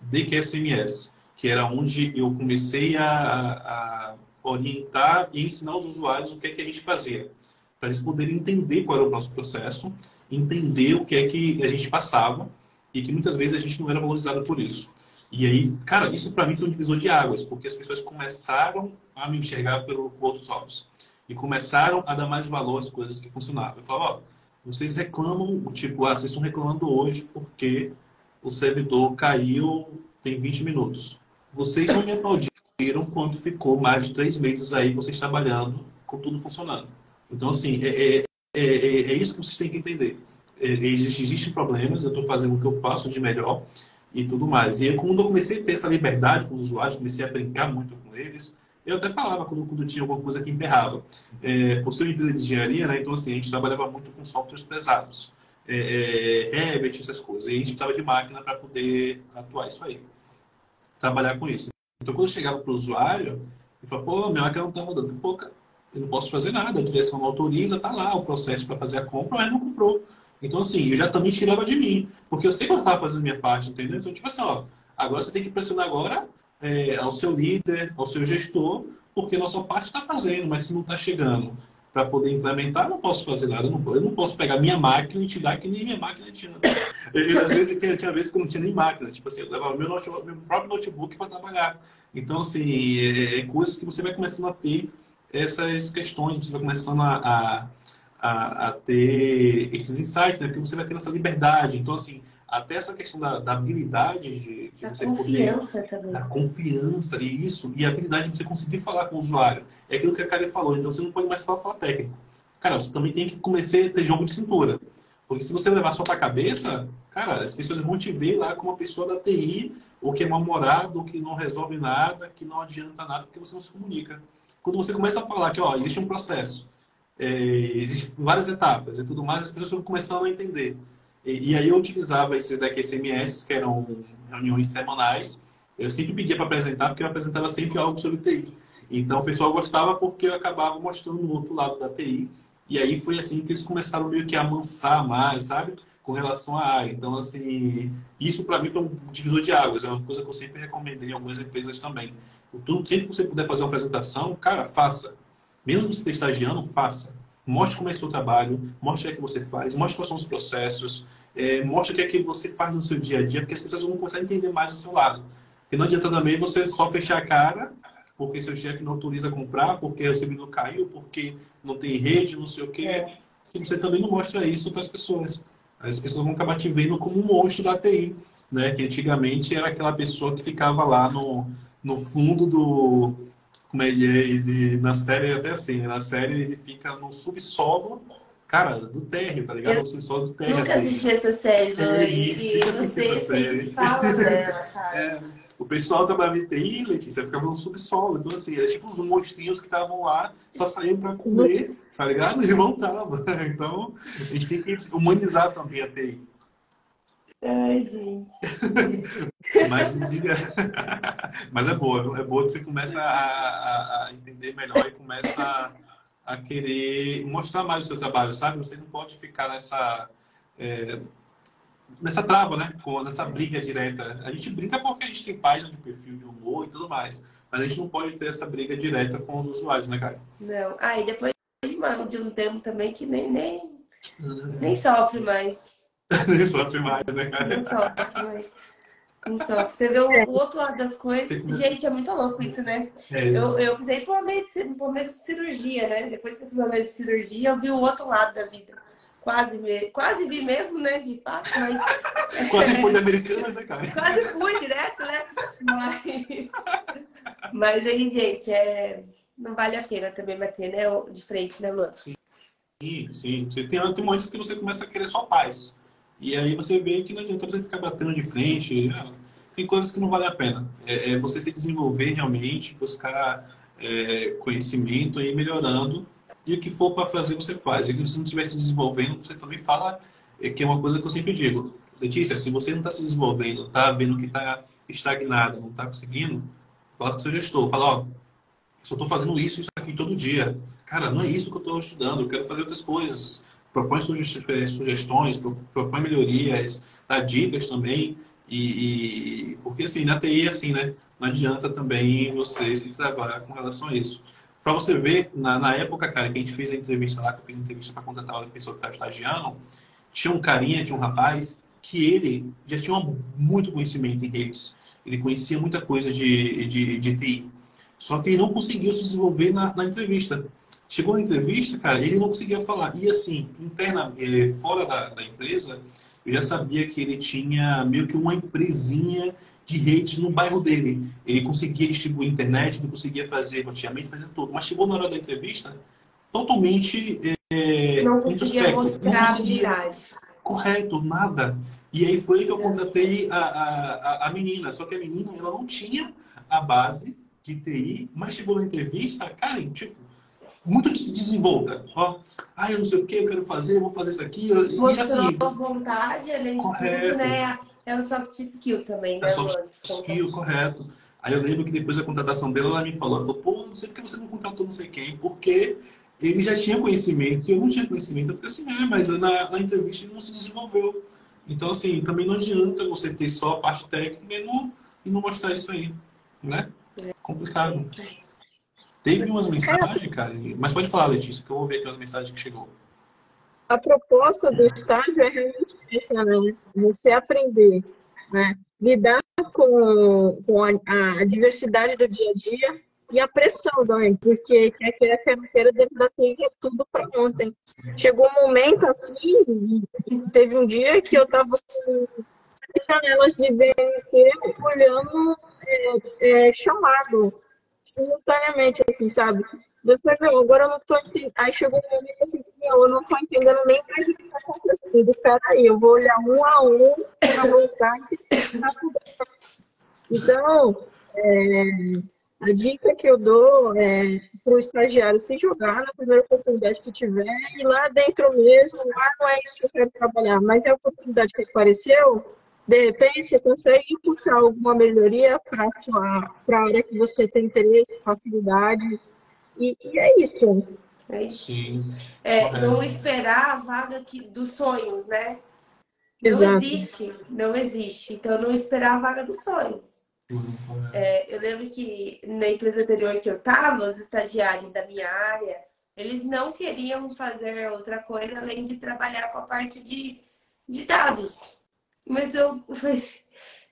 S2: DQSMS que era onde eu comecei a, a orientar e ensinar os usuários o que é que a gente fazia, para eles poderem entender qual era o nosso processo, entender o que é que a gente passava e que muitas vezes a gente não era valorizado por isso. E aí, cara, isso para mim foi um divisor de águas, porque as pessoas começaram a me enxergar pelo outros olhos e começaram a dar mais valor às coisas que funcionavam. Eu falava, ó, vocês reclamam, tipo, ah, vocês estão reclamando hoje porque o servidor caiu tem 20 minutos. Vocês não me aplaudiram quando ficou mais de três meses aí vocês trabalhando com tudo funcionando. Então, assim, é, é, é, é isso que vocês têm que entender. Existem existe problemas, eu estou fazendo o que eu posso de melhor e tudo mais. E aí, quando eu comecei a ter essa liberdade com os usuários, comecei a brincar muito com eles, eu até falava quando, quando tinha alguma coisa que emperrava. É, por ser uma empresa de engenharia, né, então assim, a gente trabalhava muito com softwares pesados. É, é, Revit, essas coisas. E a gente precisava de máquina para poder atuar isso aí. Trabalhar com isso. Então, quando eu chegava para o usuário, ele falava, pô, minha máquina não está rodando. Eu falei, pô, cara, eu não posso fazer nada. A direção não autoriza, tá lá o processo para fazer a compra, mas não comprou. Então, assim, eu já também tirava de mim. Porque eu sei que eu estava fazendo minha parte, entendeu? Então, tipo assim, ó, agora você tem que pressionar agora é, ao seu líder, ao seu gestor, porque a nossa parte está fazendo, mas se não está chegando para poder implementar, não posso fazer nada. Eu não, eu não, posso pegar minha máquina e te dar que nem minha máquina tinha. Eu, às vezes tinha, tinha vezes que eu não tinha nem máquina. Tipo assim, eu levava meu, meu próprio notebook para trabalhar. Então, assim, é, é, coisas que você vai começando a ter essas questões, você vai começando a, a, a, a ter esses insights, né? Porque você vai ter essa liberdade. Então, assim, até essa questão da, da habilidade de, de você
S1: confiança poder, também.
S2: Da confiança, e isso, e a habilidade de você conseguir falar com o usuário. É aquilo que a Karen falou, então você não pode mais falar, falar técnico. Cara, você também tem que começar a ter jogo de cintura. Porque se você levar só para a cabeça, cara, as pessoas vão te ver lá como uma pessoa da TI, ou que é mal-humorado, ou que não resolve nada, que não adianta nada, porque você não se comunica. Quando você começa a falar que, ó, existe um processo, é, existem várias etapas e tudo mais, as pessoas vão começando a entender. E, e, aí eu utilizava esses daqui SMS, que eram reuniões semanais. Eu sempre pedia para apresentar, porque eu apresentava sempre algo sobre TI. Então o pessoal gostava porque eu acabava mostrando o outro lado da TI. E aí foi assim que eles começaram meio que a amansar mais, sabe? Com relação à área. Então, assim, isso para mim foi um divisor de águas. É uma coisa que eu sempre recomendei em algumas empresas também. O tempo que você puder fazer uma apresentação, cara, faça. Mesmo se você estagiando, faça Mostre como é, é o seu trabalho, mostre o que, é que você faz, mostre quais são os processos, é, mostre o que é que você faz no seu dia a dia, porque as pessoas vão começar a entender mais do seu lado. Porque não adianta também você só fechar a cara porque seu chefe não autoriza a comprar, porque o servidor caiu, porque não tem rede, não sei o quê. É. Se você também não mostra isso para as pessoas. As pessoas vão acabar te vendo como um monstro da TI, né? Que antigamente era aquela pessoa que ficava lá no, no fundo do, como ele é, na série é até assim, na série ele fica no subsolo, cara, do térreo, tá ligado?
S1: Eu
S2: no subsolo do térreo.
S1: Nunca assisti essa série, não.
S2: É isso, nunca assisti essa série.
S1: Fala dela, cara.
S2: É, o pessoal da BTI, Letícia, ficava no subsolo. Então, assim, era tipo os monstrinhos que estavam lá, só saíam pra comer, tá ligado? E voltavam. Então, a gente tem que humanizar também a TI.
S1: Ai, gente.
S2: Mas me diga. Mas é boa, é boa que você começa a, a, entender melhor e começa a, a, querer mostrar mais o seu trabalho, sabe? Você não pode ficar nessa. É, nessa trava, né? Com, nessa briga direta. A gente brinca porque a gente tem página de perfil de humor e tudo mais. Mas a gente não pode ter essa briga direta com os usuários, né, cara?
S1: Não. Ah, e depois de um tempo também que nem, nem, nem sofre mais.
S2: Nem sofre mais, né, cara?
S1: Nem sofre mais. Não sofre. Você vê o, o, outro lado das coisas. Gente, é muito louco isso, né? É. Eu, eu pisei por uma mesa de cirurgia, né? Depois que eu fiz uma mesa de cirurgia, eu vi o outro lado da vida. Quase, quase vi mesmo, né? De fato, mas.
S2: Quase fui de Americanas, né, cara?
S1: Quase fui direto, né? Mas. Mas aí, gente, é... não vale a pena também bater, né? De frente, né, Luan?
S2: Sim, sim. Você tem, tem momentos que você começa a querer só paz. E aí você vê que não adianta você ficar batendo de frente. Né? Tem coisas que não vale a pena. É, é você se desenvolver realmente, buscar é, conhecimento e melhorando. E o que for para fazer, você faz. E se você não estiver se desenvolvendo, você também fala, é, que é uma coisa que eu sempre digo. Letícia, se você não está se desenvolvendo, está vendo que está estagnado, não está conseguindo, fala com seu gestor. Fala, ó, só estou fazendo isso, isso aqui todo dia. Cara, não é isso que eu estou estudando, eu quero fazer outras coisas propõe eh, sugestões, propõe melhorias, dá dicas também. E, e, porque assim, na TI assim, né? não adianta também você se travar com relação a isso. Para você ver, na, na, época, cara, que a gente fez a entrevista lá, que eu fiz a entrevista para contratar a pessoa que estava estagiando, tinha um carinha, tinha um rapaz, que ele já tinha muito conhecimento em redes. Ele conhecia muita coisa de, de, de TI. Só que ele não conseguiu se desenvolver na, na entrevista. Chegou na entrevista, cara, ele não conseguia falar. E assim, interna, é, fora da, da empresa, eu já sabia que ele tinha meio que uma empresinha de redes no bairro dele. Ele conseguia distribuir internet, ele conseguia fazer roteamento, fazer tudo. Mas chegou na hora da entrevista, totalmente.
S1: É, não conseguia mostrar não conseguia. habilidade.
S2: Correto, nada. E aí foi que eu contratei a, a, a menina. Só que a menina, ela não tinha a base de TI, mas chegou na entrevista, cara, tipo, muito desenvolta. Ó, ah, eu não sei o que, eu quero fazer, eu vou fazer isso aqui.
S1: Mostrou e, assim, vontade, além de correto. tudo, né? É o soft skill também, né? É
S2: soft skill, correto. Aí eu lembro que depois da contratação dela, ela me falou, ela falou, pô, não sei porque você não contratou não sei quem, porque ele já tinha conhecimento e eu não tinha conhecimento. Eu falei assim, é, mas na, na entrevista ele não se desenvolveu. Então, assim, também não adianta você ter só a parte técnica e não, e não mostrar isso aí, né? É. Complicado. Teve umas mensagens, cara, mas pode falar, Letícia, que eu vou ver aqui as mensagens que chegou.
S3: A proposta do estágio é realmente essa, né? Você aprender, né? Lidar com, com a, a, diversidade do dia a dia e a pressão também, porque quer queira, quer queira, dentro da TI é tudo para ontem. Chegou um momento assim, teve um dia que eu estava com janelas de VNC olhando é, é, chamado simultaneamente, assim, sabe? Falei, meu, agora eu não tô entendendo. Aí chegou um momento assim, eu não tô entendendo nem mais o que tá acontecendo. Peraí, eu vou olhar um a um para voltar e Então, é, a dica que eu dou é para o estagiário se jogar na primeira oportunidade que tiver e lá dentro mesmo, ah, não é isso que eu quero trabalhar, mas é a oportunidade que apareceu, de repente, você consegue puxar alguma melhoria para a área que você tem interesse, facilidade. E, e é isso.
S1: É isso. Sim. É, não esperar a vaga que, dos sonhos, né?
S3: Exato.
S1: Não existe, não existe. Então, não esperar a vaga dos sonhos. É, eu lembro que na empresa anterior que eu estava, os estagiários da minha área, eles não queriam fazer outra coisa além de trabalhar com a parte de, de dados. Mas eu falei,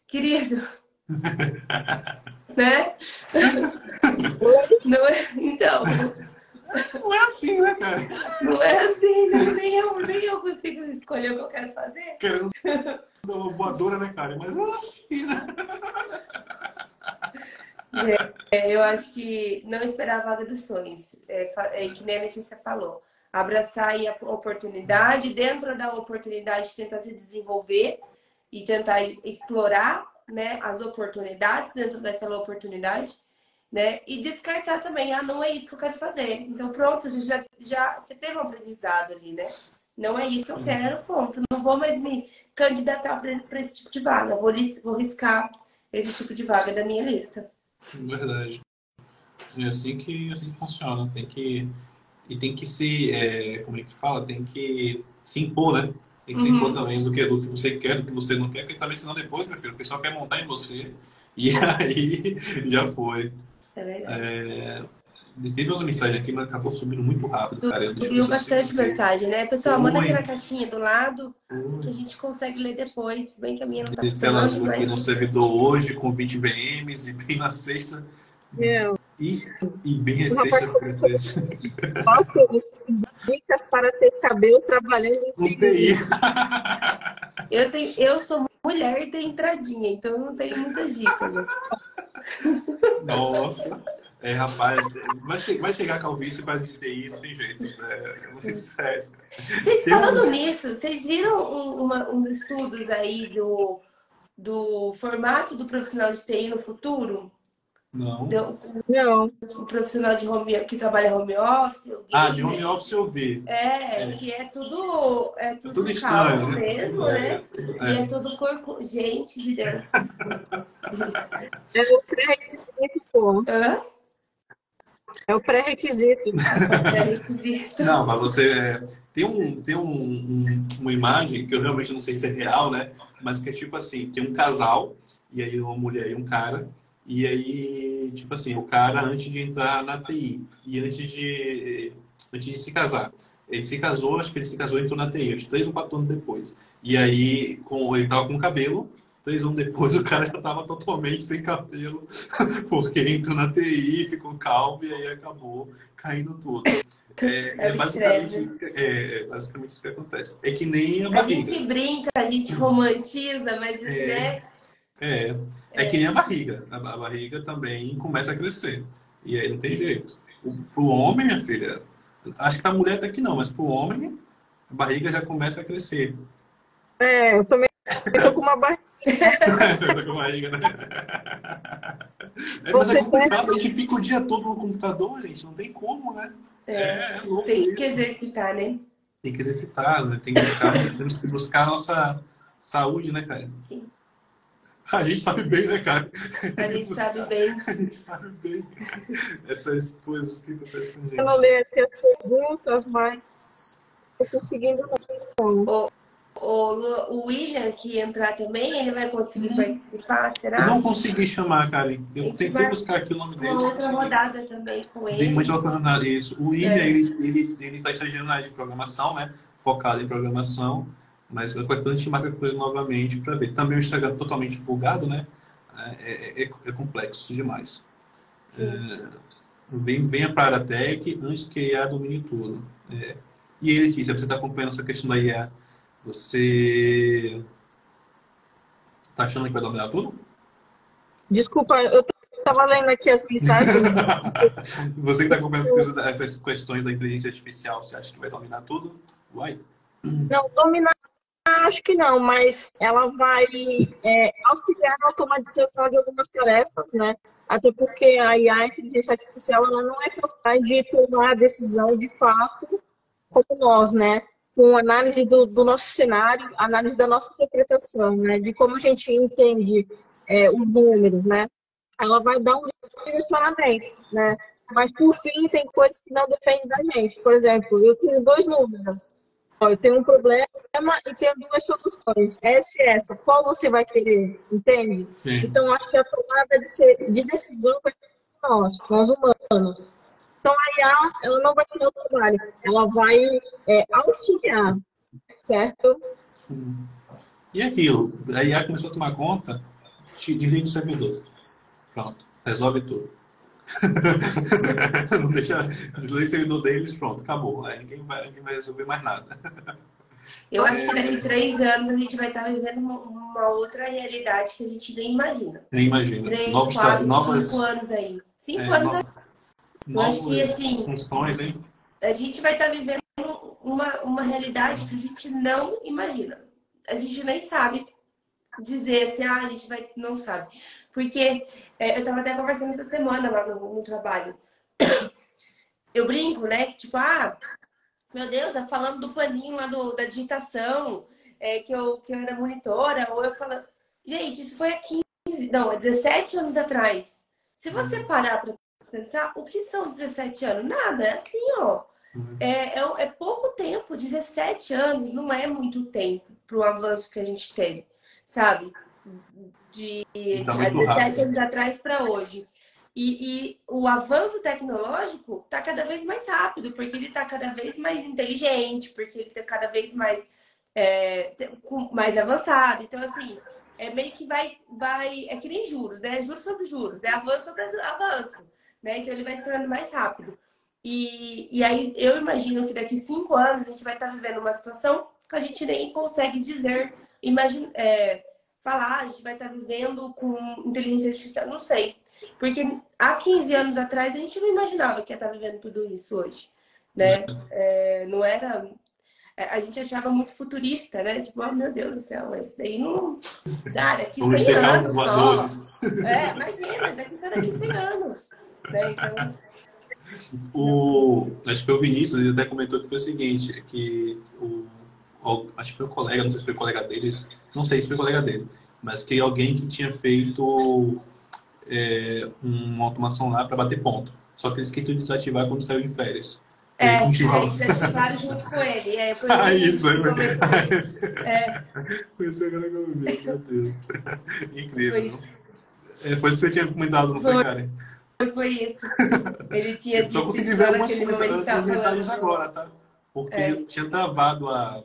S1: querido, né? Não é, então.
S2: Não é assim, né, cara?
S1: Não é assim, né? nem, eu, nem eu consigo escolher o que eu quero fazer.
S2: Querendo dar uma voadora, né, cara? Mas é assim, né?
S1: É, eu acho que não esperar a vaga dos sonhos, é, é, que nem a Letícia falou. Abraçar a oportunidade, dentro da oportunidade tentar se desenvolver e tentar explorar né, as oportunidades dentro daquela oportunidade, né? E descartar também, ah, não é isso que eu quero fazer. Então, pronto, você já, já você teve um aprendizado ali, né? Não é isso que eu quero, ponto. Não vou mais me candidatar para esse tipo de vaga. Vou, vou riscar esse tipo de vaga da minha lista.
S2: Verdade. É assim que, assim que funciona. Tem que. E tem que se. É, como é que fala? Tem que se impor, né? Tem que se impor uhum. também do que, do que você quer, do que você não quer, porque tá ensinando depois, meu filho. O pessoal quer montar em você. E aí já foi.
S1: É verdade. É...
S2: Teve umas mensagens aqui, mas acabou subindo muito rápido, cara.
S1: Subiu bastante mensagem, né? Pessoal, manda aqui na caixinha do lado que a gente consegue ler depois. Se bem que a minha não tá funcionando,
S2: mas... aqui no servidor hoje com 20 VMs e bem na sexta.
S3: Meu.
S2: E, e bem a sexta
S3: Dicas para ter cabelo trabalhando em TI.
S1: eu, tenho, eu sou mulher e tenho entradinha, então não tenho muitas dicas.
S2: Nossa. É, rapaz, vai, che vai chegar a calvície para de TI, não tem jeito. É, sério.
S1: Vocês falando um... nisso, vocês viram um, uma, uns estudos aí do, do formato do profissional de TI no futuro?
S2: Não.
S3: não.
S1: O profissional de home, que trabalha home office.
S2: Ah, de home office eu vi.
S1: É, é. que é tudo, é tudo,
S2: tudo estranho,
S1: né? mesmo, é. né? É. E é tudo corpo. Gente de Deus.
S3: é o pré-requisito, pô. Hã? É o pré-requisito.
S1: pré-requisito.
S2: Não, mas você. É, tem um, tem um, um, uma imagem que eu realmente não sei se é real, né? Mas que é tipo assim: tem um casal, e aí uma mulher e um cara E aí, tipo assim, o cara antes de entrar na TI e antes de, antes de se casar, ele se casou, acho que ele se casou e entrou na TI, acho que três ou quatro anos depois. E aí, com, ele tava com cabelo, três anos depois o cara já tava totalmente sem cabelo, porque entrou na TI, ficou calvo e aí acabou caindo tudo. É, é, basicamente isso que, é, é, basicamente isso que acontece. É que nem a barriga.
S1: A gente brinca, a gente romantiza, mas
S2: é,
S1: né?
S2: É, é, que nem a barriga. A, a, barriga também começa a crescer. E aí não tem jeito. O, pro homem, minha filha, acho que a mulher até que não, mas pro homem, a barriga já começa a crescer.
S3: É, eu também tô com uma barriga.
S2: tô com barriga, né? É, mas é complicado, a gente fica o dia todo no computador, gente, não tem como, né?
S1: É, é, é louco Tem isso. que exercitar, né?
S2: Tem que exercitar, né? Tem que buscar, temos que buscar a nossa saúde, né, cara?
S1: Sim.
S2: A gente sabe bem, né, cara?
S1: A gente sabe bem.
S2: A gente sabe bem essas coisas que acontecem com a gente.
S3: Eu não leio aqui as perguntas, mas tô conseguindo não.
S1: O, o William, que entrar também, ele vai conseguir participar, será? Eu
S2: não consegui chamar, cara. Eu tentei buscar aqui o nome dele.
S1: Uma outra rodada também com ele.
S2: Tem muita outra rodada, isso. O William, é. ele, ele, ele tá estagiando na área de programação, né? Focado em programação. Mas coisa a gente marca coisa novamente para ver. Também o Instagram totalmente bugado, né? É, é, é complexo demais. É, vem, venha para a Tech antes que a IA domine tudo. É. E ele aqui, se você está acompanhando essa questão da IA, você está achando que vai dominar tudo?
S3: Desculpa, eu estava lendo aqui as mensagens.
S2: você que está acompanhando essas questões da inteligência artificial, você acha que vai dominar tudo? Vai.
S3: Não, dominar acho que não, mas ela vai é, auxiliar na automatização de algumas tarefas, né? Até porque a IA, a inteligência artificial, ela não é capaz de tomar a decisão de fato como nós, né? Com análise do, do nosso cenário, análise da nossa interpretação, né? De como a gente entende é, os números, né? Ela vai dar um direcionamento, né? Mas, por fim, tem coisas que não dependem da gente. Por exemplo, eu tenho dois números eu tenho um problema e tenho duas soluções, essa e essa. Qual você vai querer? Entende? Sim. Então, acho que a tomada de, ser, de decisão vai ser nós, nós humanos. Então, a IA, ela não vai ser o trabalho, ela vai é, auxiliar, certo?
S2: Sim. E aquilo, a IA começou a tomar conta, desliga o servidor. Pronto, resolve tudo. Não deixa, desliga deles, pronto, acabou. Aí ninguém vai, ninguém vai resolver mais nada.
S1: Eu acho que daqui três anos a gente vai estar vivendo uma, outra realidade que a gente nem imagina.
S2: Nem imagina.
S1: Três, Novos, quatro, novas... cinco anos aí. Cinco é, anos aí.
S2: Eu acho que assim. Funções, hein?
S1: A gente vai estar vivendo uma, uma realidade que a gente não imagina. A gente nem sabe dizer assim, ah, a gente vai, não sabe. Porque é, eu estava até conversando essa semana lá no, no trabalho. Eu brinco, né? Tipo, ah, meu Deus, tá falando do paninho lá do, da digitação, é, que, eu, que eu era monitora, ou eu falo. Gente, isso foi há 15, não, há 17 anos atrás. Se você uhum. parar para pensar, o que são 17 anos? Nada, é assim, ó. Uhum. É, é, é pouco tempo, 17 anos não é muito tempo para o avanço que a gente tem, sabe? De tá há 17 rápido. anos atrás para hoje. E, e, o avanço tecnológico está cada vez mais rápido, porque ele está cada vez mais inteligente, porque ele está cada vez mais, é, mais avançado. Então, assim, é meio que vai, vai. É que nem juros, né? Juros sobre juros, é avanço sobre avanço. Né? Então, ele vai se tornando mais rápido. E, e aí, eu imagino que daqui cinco anos a gente vai estar tá vivendo uma situação que a gente nem consegue dizer, imagina, é, falar, a gente vai estar vivendo com inteligência artificial, não sei. Porque há 15 anos atrás a gente não imaginava que ia estar vivendo tudo isso hoje, né? É, não era... É, a gente achava muito futurista, né? Tipo, oh meu Deus do céu, isso daí não... Cara, daqui 100 anos só. É, imagina, daqui, daqui 100 anos. Né? Então...
S2: O, acho que foi o Vinícius, ele até comentou que foi o seguinte, é que o acho que foi um colega, não sei se foi um colega deles, não sei se foi colega dele, mas que alguém que tinha feito é, uma automação lá para bater ponto. Só que ele esqueceu de desativar quando saiu de férias.
S1: É, eles desativaram junto com ele. É, foi
S2: ah, isso, é. é. Foi isso agora que eu vi, meu Deus. Incrível. É, foi isso que você tinha comentado, não foi, foi Karen?
S1: Foi, foi isso. Ele tinha dito
S2: Só consegui ver algumas
S1: mensagens
S2: agora, tá? Porque é. tinha travado a...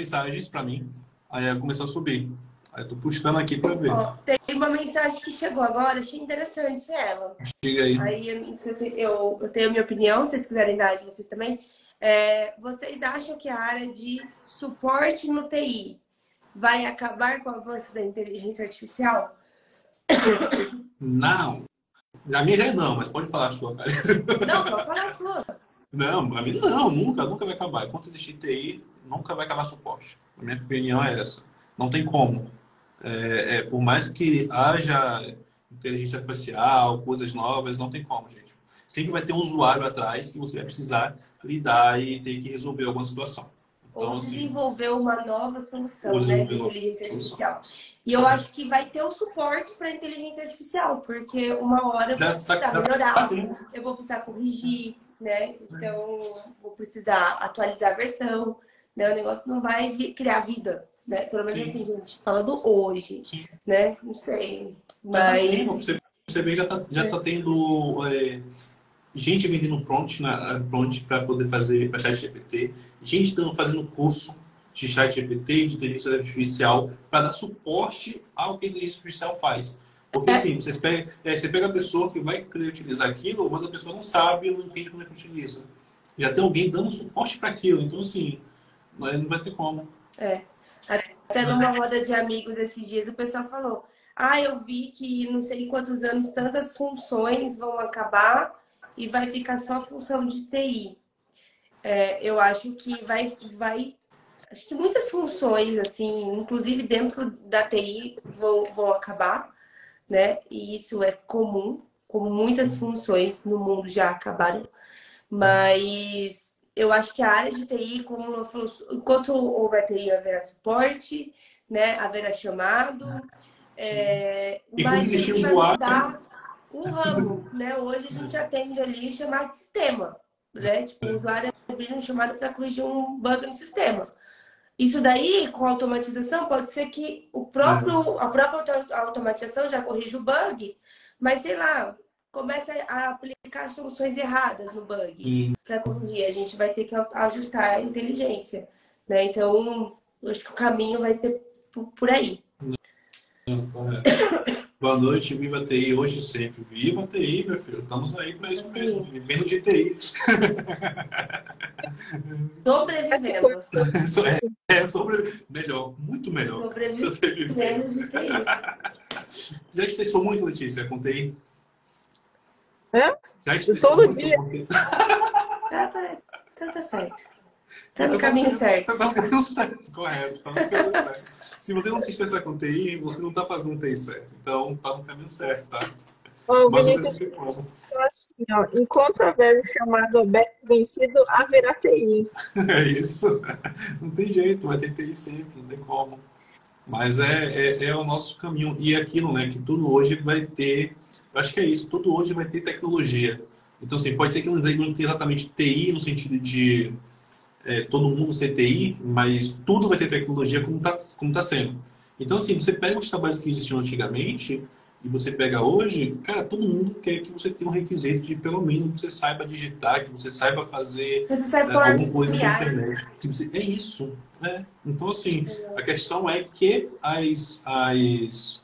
S2: mensagens para mim, aí começou a subir. Aí eu tô puxando aqui para ver. Ó,
S1: tem uma mensagem que chegou agora, achei interessante ela.
S2: Diga aí.
S1: Aí eu, eu, eu tenho a minha opinião, se vocês quiserem dar de vocês também. É, vocês acham que a área de suporte no TI vai acabar com o avanço da inteligência artificial?
S2: Não. A minha já é não, mas pode falar a sua, cara.
S1: Não, pode falar a sua.
S2: Não, a minha não, nunca, nunca vai acabar. Enquanto existir TI, nunca vai acabar suporte. A minha opinião é essa. Não tem como. É, é, por mais que haja inteligência artificial, coisas novas, não tem como, gente. Sempre vai ter um usuário atrás que você vai precisar lidar e ter que resolver alguma situação.
S1: Então, Ou assim, desenvolver assim, uma nova solução né, de inteligência artificial. E eu acho que vai ter o suporte para inteligência artificial, porque uma hora eu vou precisar tá, melhorar, tá eu vou precisar corrigir, né? Então, vou precisar atualizar a versão, né? O negócio não vai criar vida, né? Pelo menos Sim. assim, gente, falando hoje, Sim. né? Não sei, mas...
S2: Você, você vê, já está já tá tendo... É gente vendendo prompt, na, prompt para poder fazer para chat GPT, gente dando, fazendo curso de chat GPT, de inteligência artificial, para dar suporte ao que a inteligência artificial faz. Porque assim, você pega, é, você pega a pessoa que vai querer utilizar aquilo, mas a pessoa não sabe, não entende como é que utiliza. Já tem alguém dando suporte para aquilo. Então, assim, não vai ter como.
S1: É. Até numa roda de amigos esses dias, o pessoal falou: Ah, eu vi que não sei quantos anos tantas funções vão acabar e vai ficar só função de TI. É, eu acho que vai, vai. Acho que muitas funções, assim, inclusive dentro da TI, vão, vão acabar, né? E isso é comum, como muitas funções no mundo já acabaram. Mas eu acho que a área de TI, como eu falou, enquanto houver TI, haverá suporte, né? Haverá chamado. É,
S2: e quando existir usuário
S1: um ramo, né? Hoje a gente atende ali chamado de sistema, né? Tipo, o usuário abrindo um chamado para corrigir um bug no sistema. Isso daí, com automatização, pode ser que o próprio, a própria automatização já corrija o bug, mas sei lá, começa a aplicar soluções erradas no bug para corrigir. A gente vai ter que ajustar a inteligência, né? Então, acho que o caminho vai ser por aí.
S2: correto. Boa noite, viva a TI hoje e sempre. Viva a TI, meu filho. Estamos aí para isso mesmo, vivendo de TI.
S1: Sobrevivendo.
S2: É, é sobre... melhor, muito melhor.
S1: Sobrevivendo de TI.
S2: Já estressou muito, Letícia, com TI?
S3: Hã? Todo dia.
S2: TI?
S1: Tá, tá, tá, tá certo. Tá no caminho certo.
S2: Tá no caminho certo, correto. Tá no caminho certo. Se você não se estressar com TI, você não tá fazendo um TI certo. Então, tá no caminho certo, tá?
S3: Ô, Vinícius, assim, ó, enquanto houver chamado aberto vencido, haverá TI.
S2: É isso. Não tem jeito, vai ter TI sempre, não tem como. Mas é, é, é, o nosso caminho. E é aquilo, né, que tudo hoje vai ter. Eu acho que é isso, tudo hoje vai ter tecnologia. Então, assim, pode ser que não tenha exatamente TI no sentido de é, todo mundo CTI, mas tudo vai ter tecnologia como está como tá sendo. Então, assim, você pega os trabalhos que existiam antigamente e você pega hoje, cara, todo mundo quer que você tenha um requisito de pelo menos que você saiba digitar, que você saiba fazer
S1: você é,
S2: alguma coisa na internet. Que você, é isso. Né? Então, assim, a questão é que as, as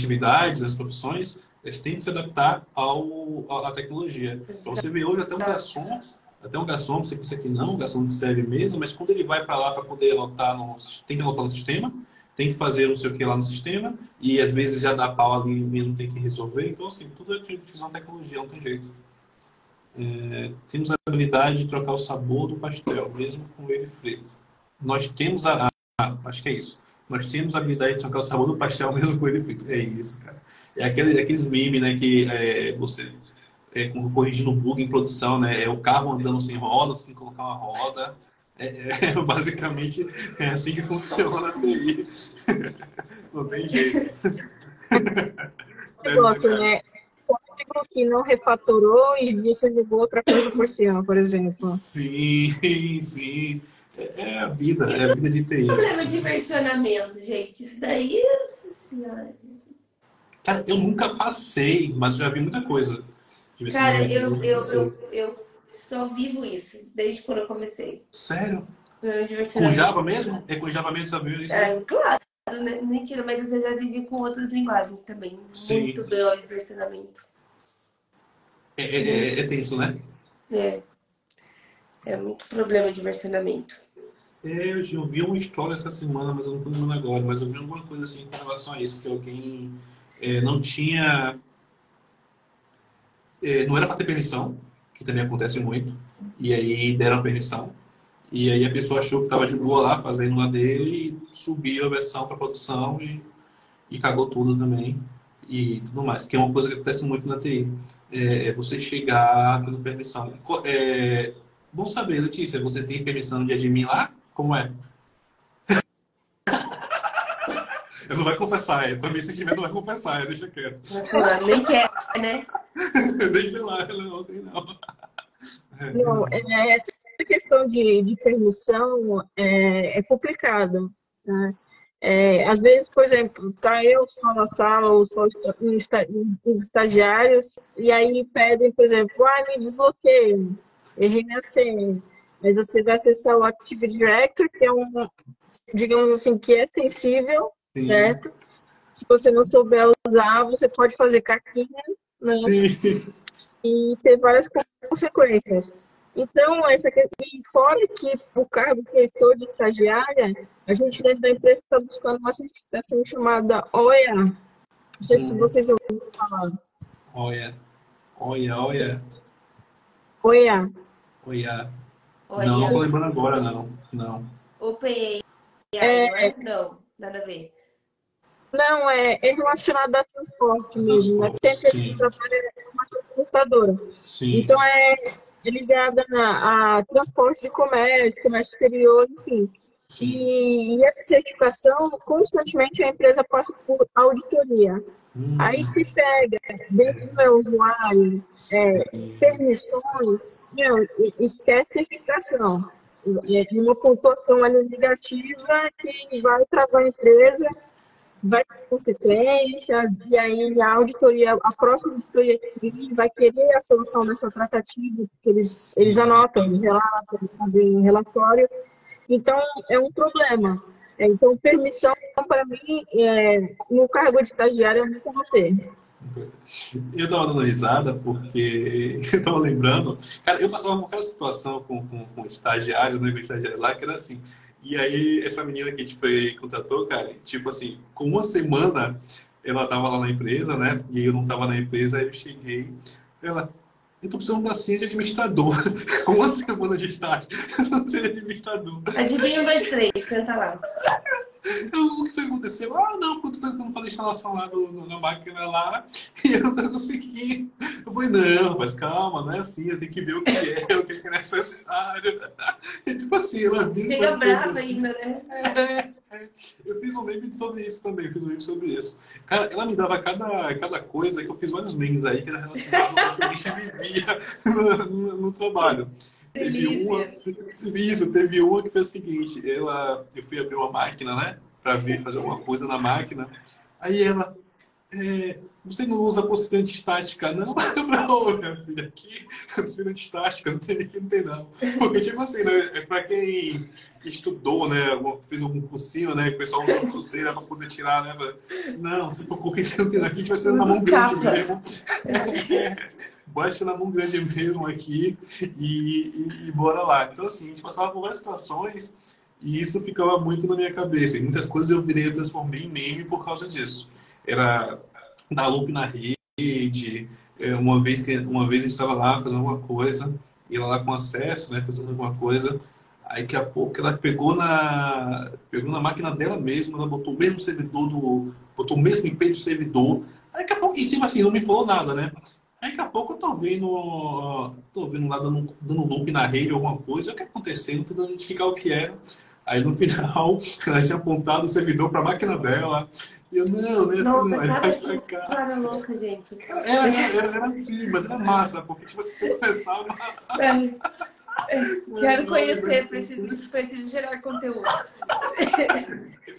S2: atividades, as profissões, elas têm que se adaptar ao, à tecnologia. Então, você vê hoje até um garçom até um garçom, você pensa que não, o garçom que serve mesmo, mas quando ele vai para lá para poder anotar, no, tem que anotar no sistema, tem que fazer não sei o que lá no sistema, e às vezes já dá pau ali mesmo, tem que resolver. Então, assim, tudo é utilizando tecnologia, não tem jeito. É, temos a habilidade de trocar o sabor do pastel, mesmo com ele frito. Nós temos a. Ah, acho que é isso. Nós temos a habilidade de trocar o sabor do pastel mesmo com ele frito. É isso, cara. É aquele, aqueles memes, né, que é, você é, corrigindo bug em produção, né? É o carro andando sem roda, sem colocar uma roda. É, é, basicamente é assim que funciona a TI. Não tem jeito.
S3: Negócio, né? Código que não refatorou e disse jogou outra coisa por cima, por exemplo.
S2: Sim, sim. É, é a vida, é a vida de TI.
S1: Problema de versionamento, gente. Isso daí senhora, Jesus.
S2: Cara, eu nunca passei, mas já vi muita coisa.
S1: Cara, eu, eu, eu, eu só vivo isso, desde quando eu comecei.
S2: Sério?
S1: Com
S2: Java mesmo? É com Java mesmo, sabe isso?
S1: É, claro, né? mentira, mas eu já vivi com outras linguagens também.
S2: Sim.
S1: Muito belo de versionamento.
S2: É, é, é, é tenso, né?
S1: É. É muito problema de versionamento.
S2: É, eu, eu vi uma história essa semana, mas eu não tô lembrando agora, mas eu vi alguma coisa assim com relação a isso, que alguém é, não tinha. é, não era para ter permissão, que também acontece muito, e aí deram permissão, e aí a pessoa achou que estava de boa lá, fazendo lá dele, e subiu a versão para produção e, e cagou tudo também, e tudo mais, que é uma coisa que acontece muito na TI, é, é você chegar tendo permissão. É, bom saber, Letícia, você tem permissão de admin lá? Como é? Eu não vai confessar, é. Pra mim, se tiver, não vai confessar, é, deixa quieto.
S1: Nem quer, né?
S2: Deixa lá, ela não tem não.
S3: Não, é, essa questão de, de permissão é, é complicada. Né? É, às vezes, por exemplo, tá eu só na sala ou só os estagiários e aí pedem, por exemplo, ah, me desbloqueio, errei minha senha. Mas você vai acessar o Active Directory, que é um, digamos assim, que é sensível,
S2: Sim.
S3: certo? Se você não souber usar, você pode fazer caquinha, né?
S2: Sim.
S3: e ter várias consequências. Então, essa que- e fora que o cargo que eu estou de estagiária, a gente dentro da empresa está buscando uma certificação chamada OEA. Não sei se
S2: Hum.
S3: vocês já ouviram falar.
S2: Olha, olha, olha,
S3: OEA.
S2: olha. Não, não tô lembrando agora, não. Não.
S1: OpenAI,
S3: É.
S1: não, nada a ver.
S3: Não, é, é relacionado a transporte mesmo. Né? Porque a empresa
S2: Sim.
S3: que trabalha é uma transportadora.
S2: Sim.
S3: Então, é, é ligada na, a transporte de comércio, comércio exterior, enfim.
S2: Sim.
S3: E, e essa certificação, constantemente a empresa passa por auditoria.
S2: Hum,
S3: Aí se pega dentro do meu usuário é, permissões, meu, esquece certificação. É uma pontuação ali negativa que vai travar a empresa, vai ter consequências, e aí a auditoria, a próxima auditoria que vai querer a solução dessa tratativa, porque eles, eles anotam, eles relatam, eles fazem relatório. Então, é um problema. Então, permissão, para mim, é, no cargo de estagiário, eu nunca vou ter.
S2: Eu tava dando risada porque eu tava lembrando. Cara, eu passava por aquela situação com, com, com estagiários, né? Com estagiário lá, que era assim. E aí, essa menina que a gente foi contratou, cara, tipo assim, com uma semana ela tava lá na empresa, né? E eu não tava na empresa, aí eu cheguei. Ela, eu tô precisando da senha de administrador. Com uma semana de estágio, eu não sei administrador.
S1: Adivinha um, dois, três, canta lá.
S2: Eu, o que foi aconteceu? Ah, não, porque eu tô tentando fazer a instalação lá do, na máquina lá e eu não tô conseguindo. Eu falei, não, mas calma, não é assim, eu tenho que ver o que é, o que é necessário. E, tipo assim, ela viu coisas
S1: brava
S2: assim.
S1: ainda, né?
S2: É. Eu fiz um meme sobre isso também, fiz um meme sobre isso. Cara, ela me dava cada, cada coisa que eu fiz vários memes aí que era relacionado ao que a gente vivia no, no- no trabalho. Teve uma, isso, teve uma que foi o seguinte, ela, eu fui abrir uma máquina, né, pra ver, fazer alguma coisa na máquina, aí ela, é, você não usa apostila antistática, não? Ô, minha filha, aqui, apostila antistática, não tem, aqui não tem não. Porque, tipo assim, né, é pra quem estudou, né, fez algum cursinho, né, que o pessoal usa pulseira pra poder tirar, né, pra- não, se preocupe que não tem, aqui a gente vai ser na mão grande mesmo. Bate na mão grande mesmo aqui e, e, e bora lá. Então, assim, a gente passava por várias situações e isso ficava muito na minha cabeça. E muitas coisas eu virei, eu transformei em meme por causa disso. Era dar loop na rede. é, Uma vez, que, uma vez a gente estava lá fazendo alguma coisa, e ela lá com acesso, né, fazendo alguma coisa. Aí, daqui a pouco, ela pegou na, pegou na máquina dela mesma, ela botou o mesmo servidor do. botou o mesmo IP do servidor. Aí, daqui a pouco, em cima, assim, não me falou nada, né? Aí, daqui a pouco, eu tô vendo, tô vendo lá dando, dando loop na rede, alguma coisa, o que acontecendo, tentando identificar o que era. Aí, no final, ela tinha apontado o servidor para a máquina dela. E eu, não, é assim,
S1: Nossa,
S2: não, é
S1: cara, que
S2: cá.
S1: louca, gente.
S2: Era, era, era assim, mas era massa, porque tipo, você começava.
S1: É. Quero conhecer, preciso, preciso gerar conteúdo.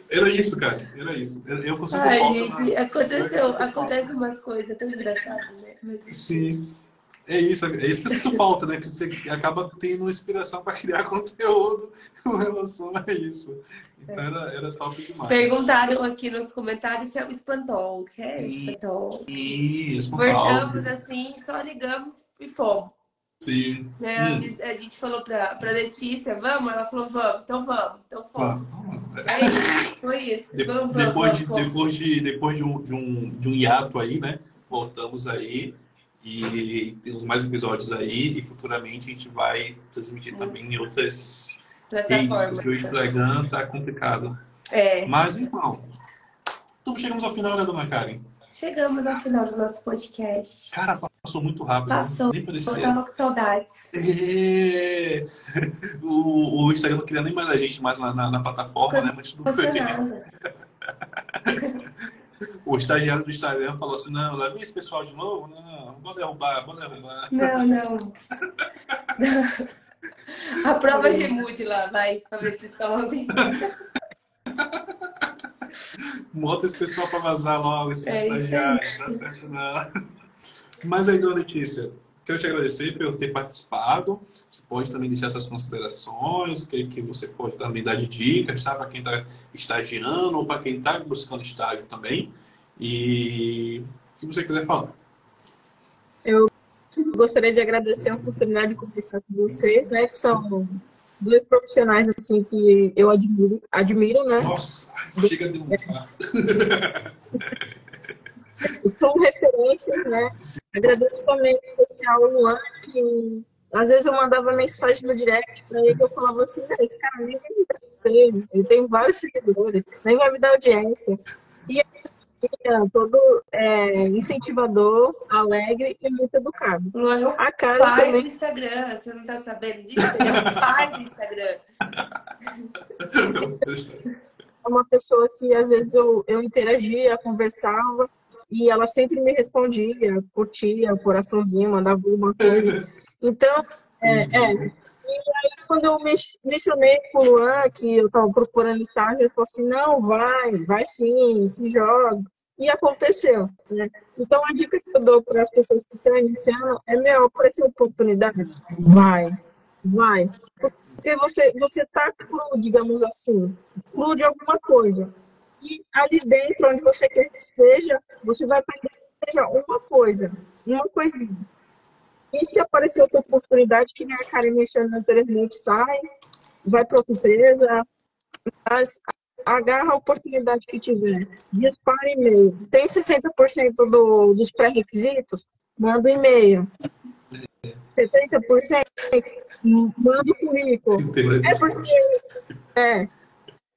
S2: Era isso, cara. Era isso. Eu consigo
S1: Ai, gente, na... aconteceu, acontece umas coisas tão engraçadas, né?
S2: Mas... Sim. É isso, é isso que sinto falta, né? Que você acaba tendo inspiração para criar conteúdo com relação a isso. Então era, era top demais.
S1: Perguntaram aqui nos comentários se é o espantol. O que é espantol?
S2: Isso,
S1: Voltamos assim, só ligamos e fomos.
S2: Sim.
S1: É, hum. A gente falou pra, pra Letícia, vamos? Ela falou, vamos, então vamos, então fomos. Aí, foi isso.
S2: De,
S1: vamos,
S2: depois,
S1: vamos,
S2: de,
S1: vamos.
S2: depois, de, depois de, um, de, um, de um hiato aí, né? Voltamos aí. E temos mais episódios aí. E futuramente a gente vai transmitir hum. também em outras redes, porque o Instagram tá complicado.
S1: É.
S2: Mas então. Então chegamos ao final, né, dona Karen?
S1: Chegamos ao final do nosso podcast.
S2: Cara, passou muito rápido.
S1: Passou.
S2: Nem parecia.
S1: Eu tava com saudades.
S2: É... O, o, Instagram não queria nem mais a gente mais lá na, na plataforma,
S1: Quando
S2: né? Mas tudo bem. o estagiário do Instagram falou assim, não, leva esse pessoal de novo? Não, vou derrubar, vou derrubar.
S1: Não, não. A prova Gemude lá, vai, pra ver se sobe.
S2: Bota esse pessoal para vazar logo, esses
S1: É
S2: estagiários, não dá certo não. Mas aí, dona Letícia, quero te agradecer por ter participado. Você pode também deixar suas considerações, que, que você pode também dar de dicas, tá? Para quem está estagiando ou para quem está buscando estágio também. E o que você quiser falar.
S3: Gostaria de agradecer a oportunidade de conversar com vocês, né? Que são dois profissionais assim que eu admiro, admiro né?
S2: Nossa, chega de um
S3: São referências, né? Agradeço também em especial o Luan, que às vezes eu mandava mensagem no direct para ele e eu falava assim, esse cara nem vai me responder, ele tem vários seguidores, nem vai me dar audiência. E todo é, incentivador, alegre e muito educado.
S1: Luan é o
S3: A cara
S1: pai
S3: também
S1: do Instagram, você não tá sabendo disso? Ele é o pai do Instagram.
S3: é uma pessoa que às vezes eu, eu interagia, conversava, e ela sempre me respondia, curtia, coraçãozinho, mandava alguma coisa. Então, é, é. Aí, quando eu mencionei com o Luan que eu estava procurando estágio, ele falou assim: não, vai, vai sim, se joga. E aconteceu. Né? Então, a dica que eu dou para as pessoas que estão iniciando é: meu, apareceu oportunidade, vai, vai. Porque você você está cru, digamos assim, cru de alguma coisa. E ali dentro, onde você quer que esteja, você vai aprender que seja uma coisa, uma coisinha. E se aparecer outra oportunidade, que nem a Karen mencionou anteriormente, sai, vai para outra empresa, mas agarra a oportunidade que tiver. Dispara e-mail. Tem 60% do, dos pré-requisitos? Manda um e-mail. 70%? Manda o currículo. É porque. É,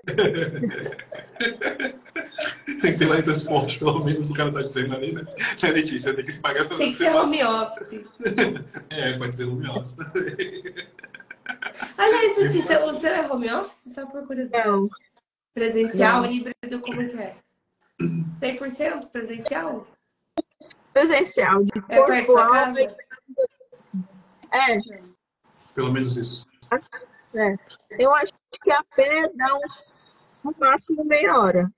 S2: tem que ter lá em transporte, pelo menos o cara tá dizendo ali, né? É Letícia, tem que pagar pelo
S1: Tem que ser home office.
S2: É, pode ser home office
S1: Aliás, Letícia, o seu é home office? Só por curiosidade.
S3: Não.
S1: Presencial,
S3: Não.
S1: híbrido, como que é? 100% presencial?
S3: presencial, de
S1: É perto da casa?
S3: É,
S2: Pelo menos isso.
S3: é. Eu acho que a pé dá uns, no máximo, meia hora.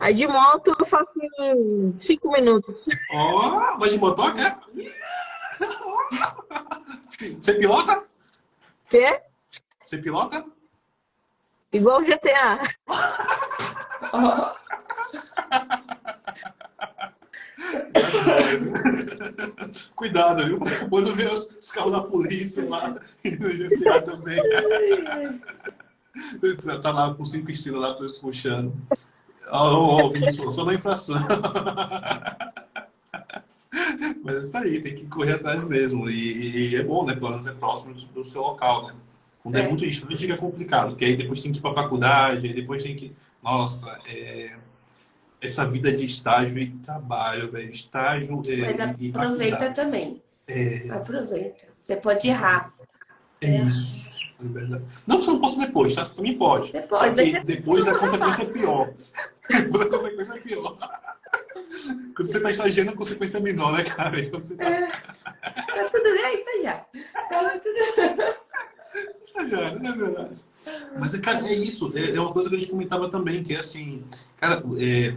S3: Aí de moto eu faço em cinco minutos.
S2: Ó, vai de motoca? Você pilota?
S3: Que
S2: Você pilota?
S3: Igual o GTA.
S2: Cuidado, viu? Quando vê os, os carros da polícia lá, e no GTA também. Tá lá com cinco estrelas lá puxando. Ó, Vinícius, só na infração. Mas é isso aí, tem que correr atrás mesmo. E, e é bom, né? Pelo menos é próximo do, do seu local, né? Quando é,
S1: É.
S2: muito distante, fica complicado, porque aí depois tem que ir pra faculdade, aí depois tem que. Nossa, é... essa vida de estágio e trabalho, velho. Estágio é,
S1: mas aproveita também.
S2: É,
S1: Aproveita. Você pode errar.
S2: é isso. É. Não que você não possa depois, tá? Você também pode.
S1: Você
S2: Só que depois a consequência é pior. Depois a consequência é pior. Quando você tá estagiando, a consequência é menor, né, cara? E Quando você tá...
S1: Tá tudo bem, está já. Tá tudo...
S2: estagiário, é verdade. Mas, cara, é isso. É, é uma coisa que a gente comentava também, que é assim, cara, é,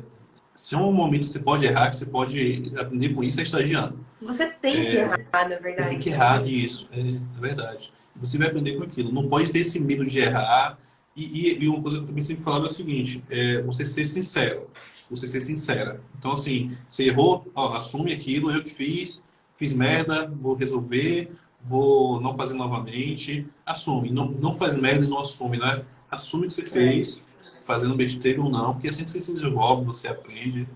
S2: se é um momento que você pode errar, que você pode aprender com isso, é estagiando.
S1: Você tem que é, errar, na verdade. Você
S2: tem que errar disso, é, é verdade. Você vai aprender com aquilo. Não pode ter esse medo de errar. E, e, e uma coisa que eu também sempre falava é o seguinte: é você ser sincero, você ser sincera. Então, assim, você errou, ó, assume aquilo, eu que fiz, fiz merda, vou resolver, vou não fazer novamente. Assume, não, não faz merda e não assume, né? Assume o que você fez, fazendo besteira ou não, porque assim que você se desenvolve, você aprende.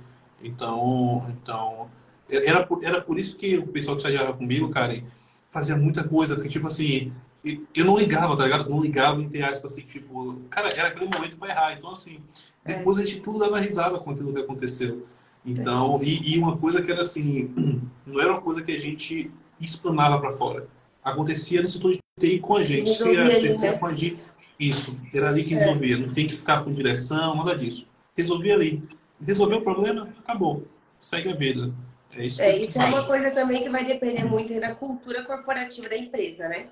S2: Então, então era por, era por isso que o pessoal que estagiava comigo, cara, fazia muita coisa, que tipo assim, eu não ligava, tá ligado? Não ligava, entre aspas, assim, tipo, cara, era aquele momento para errar. Então, assim, é. depois a gente tudo dava risada com aquilo que aconteceu. Então, é. e, e, uma coisa que era assim, não era uma coisa que a gente explanava para fora. Acontecia no setor de TI com a gente. Se acontecia né? com a gente, isso, era ali que é. resolvia. Não tem que ficar com direção, nada disso. Resolvia ali. Resolveu o problema, acabou. Segue a vida.
S1: É isso, é, isso é uma coisa também que vai depender muito da cultura corporativa da empresa, né?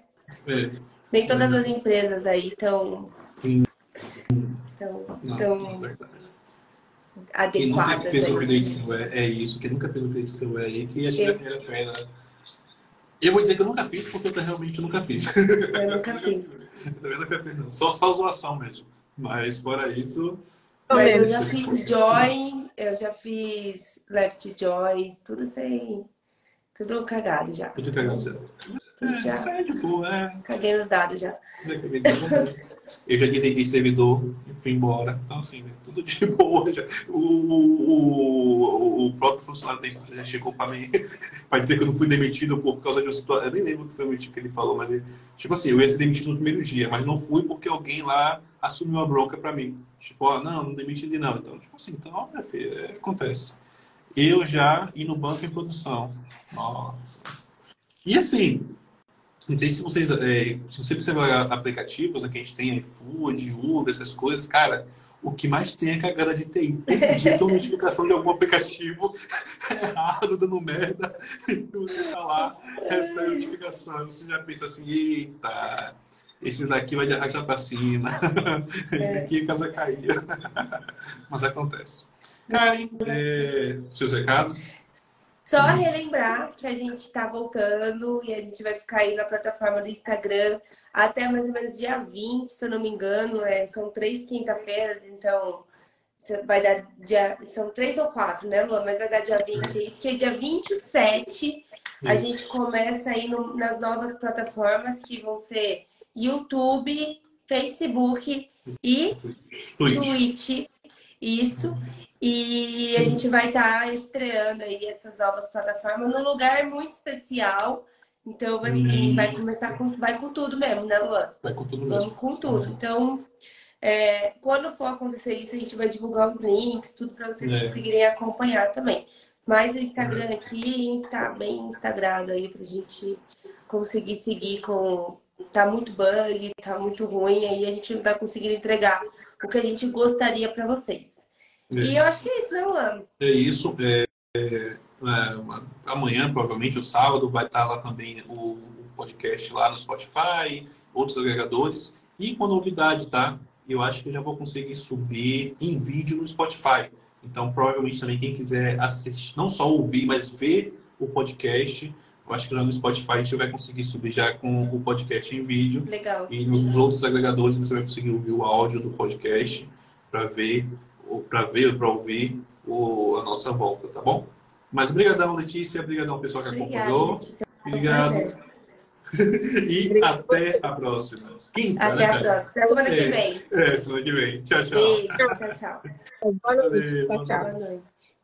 S1: É. Nem todas as empresas aí estão tão, tão adequadas. Quem
S2: nunca fez o update é, é isso, quem nunca fez o update é aí que acho que é a pena. Eu vou dizer que eu nunca fiz, porque eu realmente nunca fiz.
S1: Eu nunca fiz.
S2: eu nunca fiz, não. Só, só zoação mesmo. Mas fora isso.
S1: Mas eu já fiz Joy, eu já fiz Left Joys, tudo sem. Tudo cagado já.
S2: Tudo cagado já. É, já. Isso é de boa, é.
S1: Caguei nos dados já.
S2: Eu já desliguei servidor e fui embora. Então, assim, né, tudo de boa. Já. O, o, o próprio funcionário da empresa já chegou para mim para dizer que eu não fui demitido por causa de uma situação. Eu nem lembro o que foi o que ele falou, mas ele, tipo assim, eu ia ser demitido no primeiro dia, mas não fui porque alguém lá assumiu uma bronca para mim. Tipo, ó, não, não demiti ele não. Então, tipo assim, então, minha filha, é, acontece. Eu já ir no banco em produção. Nossa. E assim, não sei se vocês, é, se você observar aplicativos, né, que a gente tem iFood, Uber, essas coisas, cara, o que mais tem é cagada de TI. Tem notificação de algum aplicativo errado, dando merda, e você tá lá, recebe a notificação, você já pensa assim, eita, esse daqui vai de arrastar pra cima, esse é. aqui é casa cair. Mas acontece. Karen, é, seus recados?
S1: Só relembrar que a gente está voltando e a gente vai ficar aí na plataforma do Instagram até mais ou menos dia 20, se eu não me engano. É, são três quinta-feiras, então vai dar dia. São três ou quatro, né, Lua? Mas vai dar dia 20 aí, porque dia 27 a gente começa aí no, nas novas plataformas que vão ser YouTube, Facebook e Twitch. Twitch. Isso. E a gente vai estar tá estreando aí essas novas plataformas num lugar muito especial. Então, assim, hum. vai começar com, vai com tudo mesmo, né, Luan?
S2: Vai com tudo mesmo.
S1: Vamos com tudo. Então, é, quando for acontecer isso, a gente vai divulgar os links, tudo para vocês é. conseguirem acompanhar também. Mas o Instagram aqui tá bem instagrado aí pra gente conseguir seguir com. Tá muito bug, tá muito ruim, aí a gente não tá conseguindo entregar o que a gente gostaria para vocês. É. E eu acho que é isso, né, Luan?
S2: É isso. É, é, amanhã, provavelmente, o sábado, vai estar lá também o, o, podcast lá no Spotify, outros agregadores. E com a novidade, tá? Eu acho que eu já vou conseguir subir em vídeo no Spotify. Então, provavelmente também quem quiser assistir, não só ouvir, mas ver o podcast, eu acho que lá no Spotify a gente vai conseguir subir já com o podcast em vídeo.
S1: Legal.
S2: E nos outros agregadores você vai conseguir ouvir o áudio do podcast para ver para ver, para ouvir o, a nossa volta, tá bom? Mas obrigadão, Letícia, obrigadão, pessoal que Obrigada, acompanhou. Letícia. Obrigado. e até a próxima.
S1: Quinta, até né, a próxima. Até semana que é, vem.
S2: É, semana que vem. Tchau, tchau.
S1: Beijo, tchau, tchau.
S3: Boa noite. Tchau, tchau. Boa noite.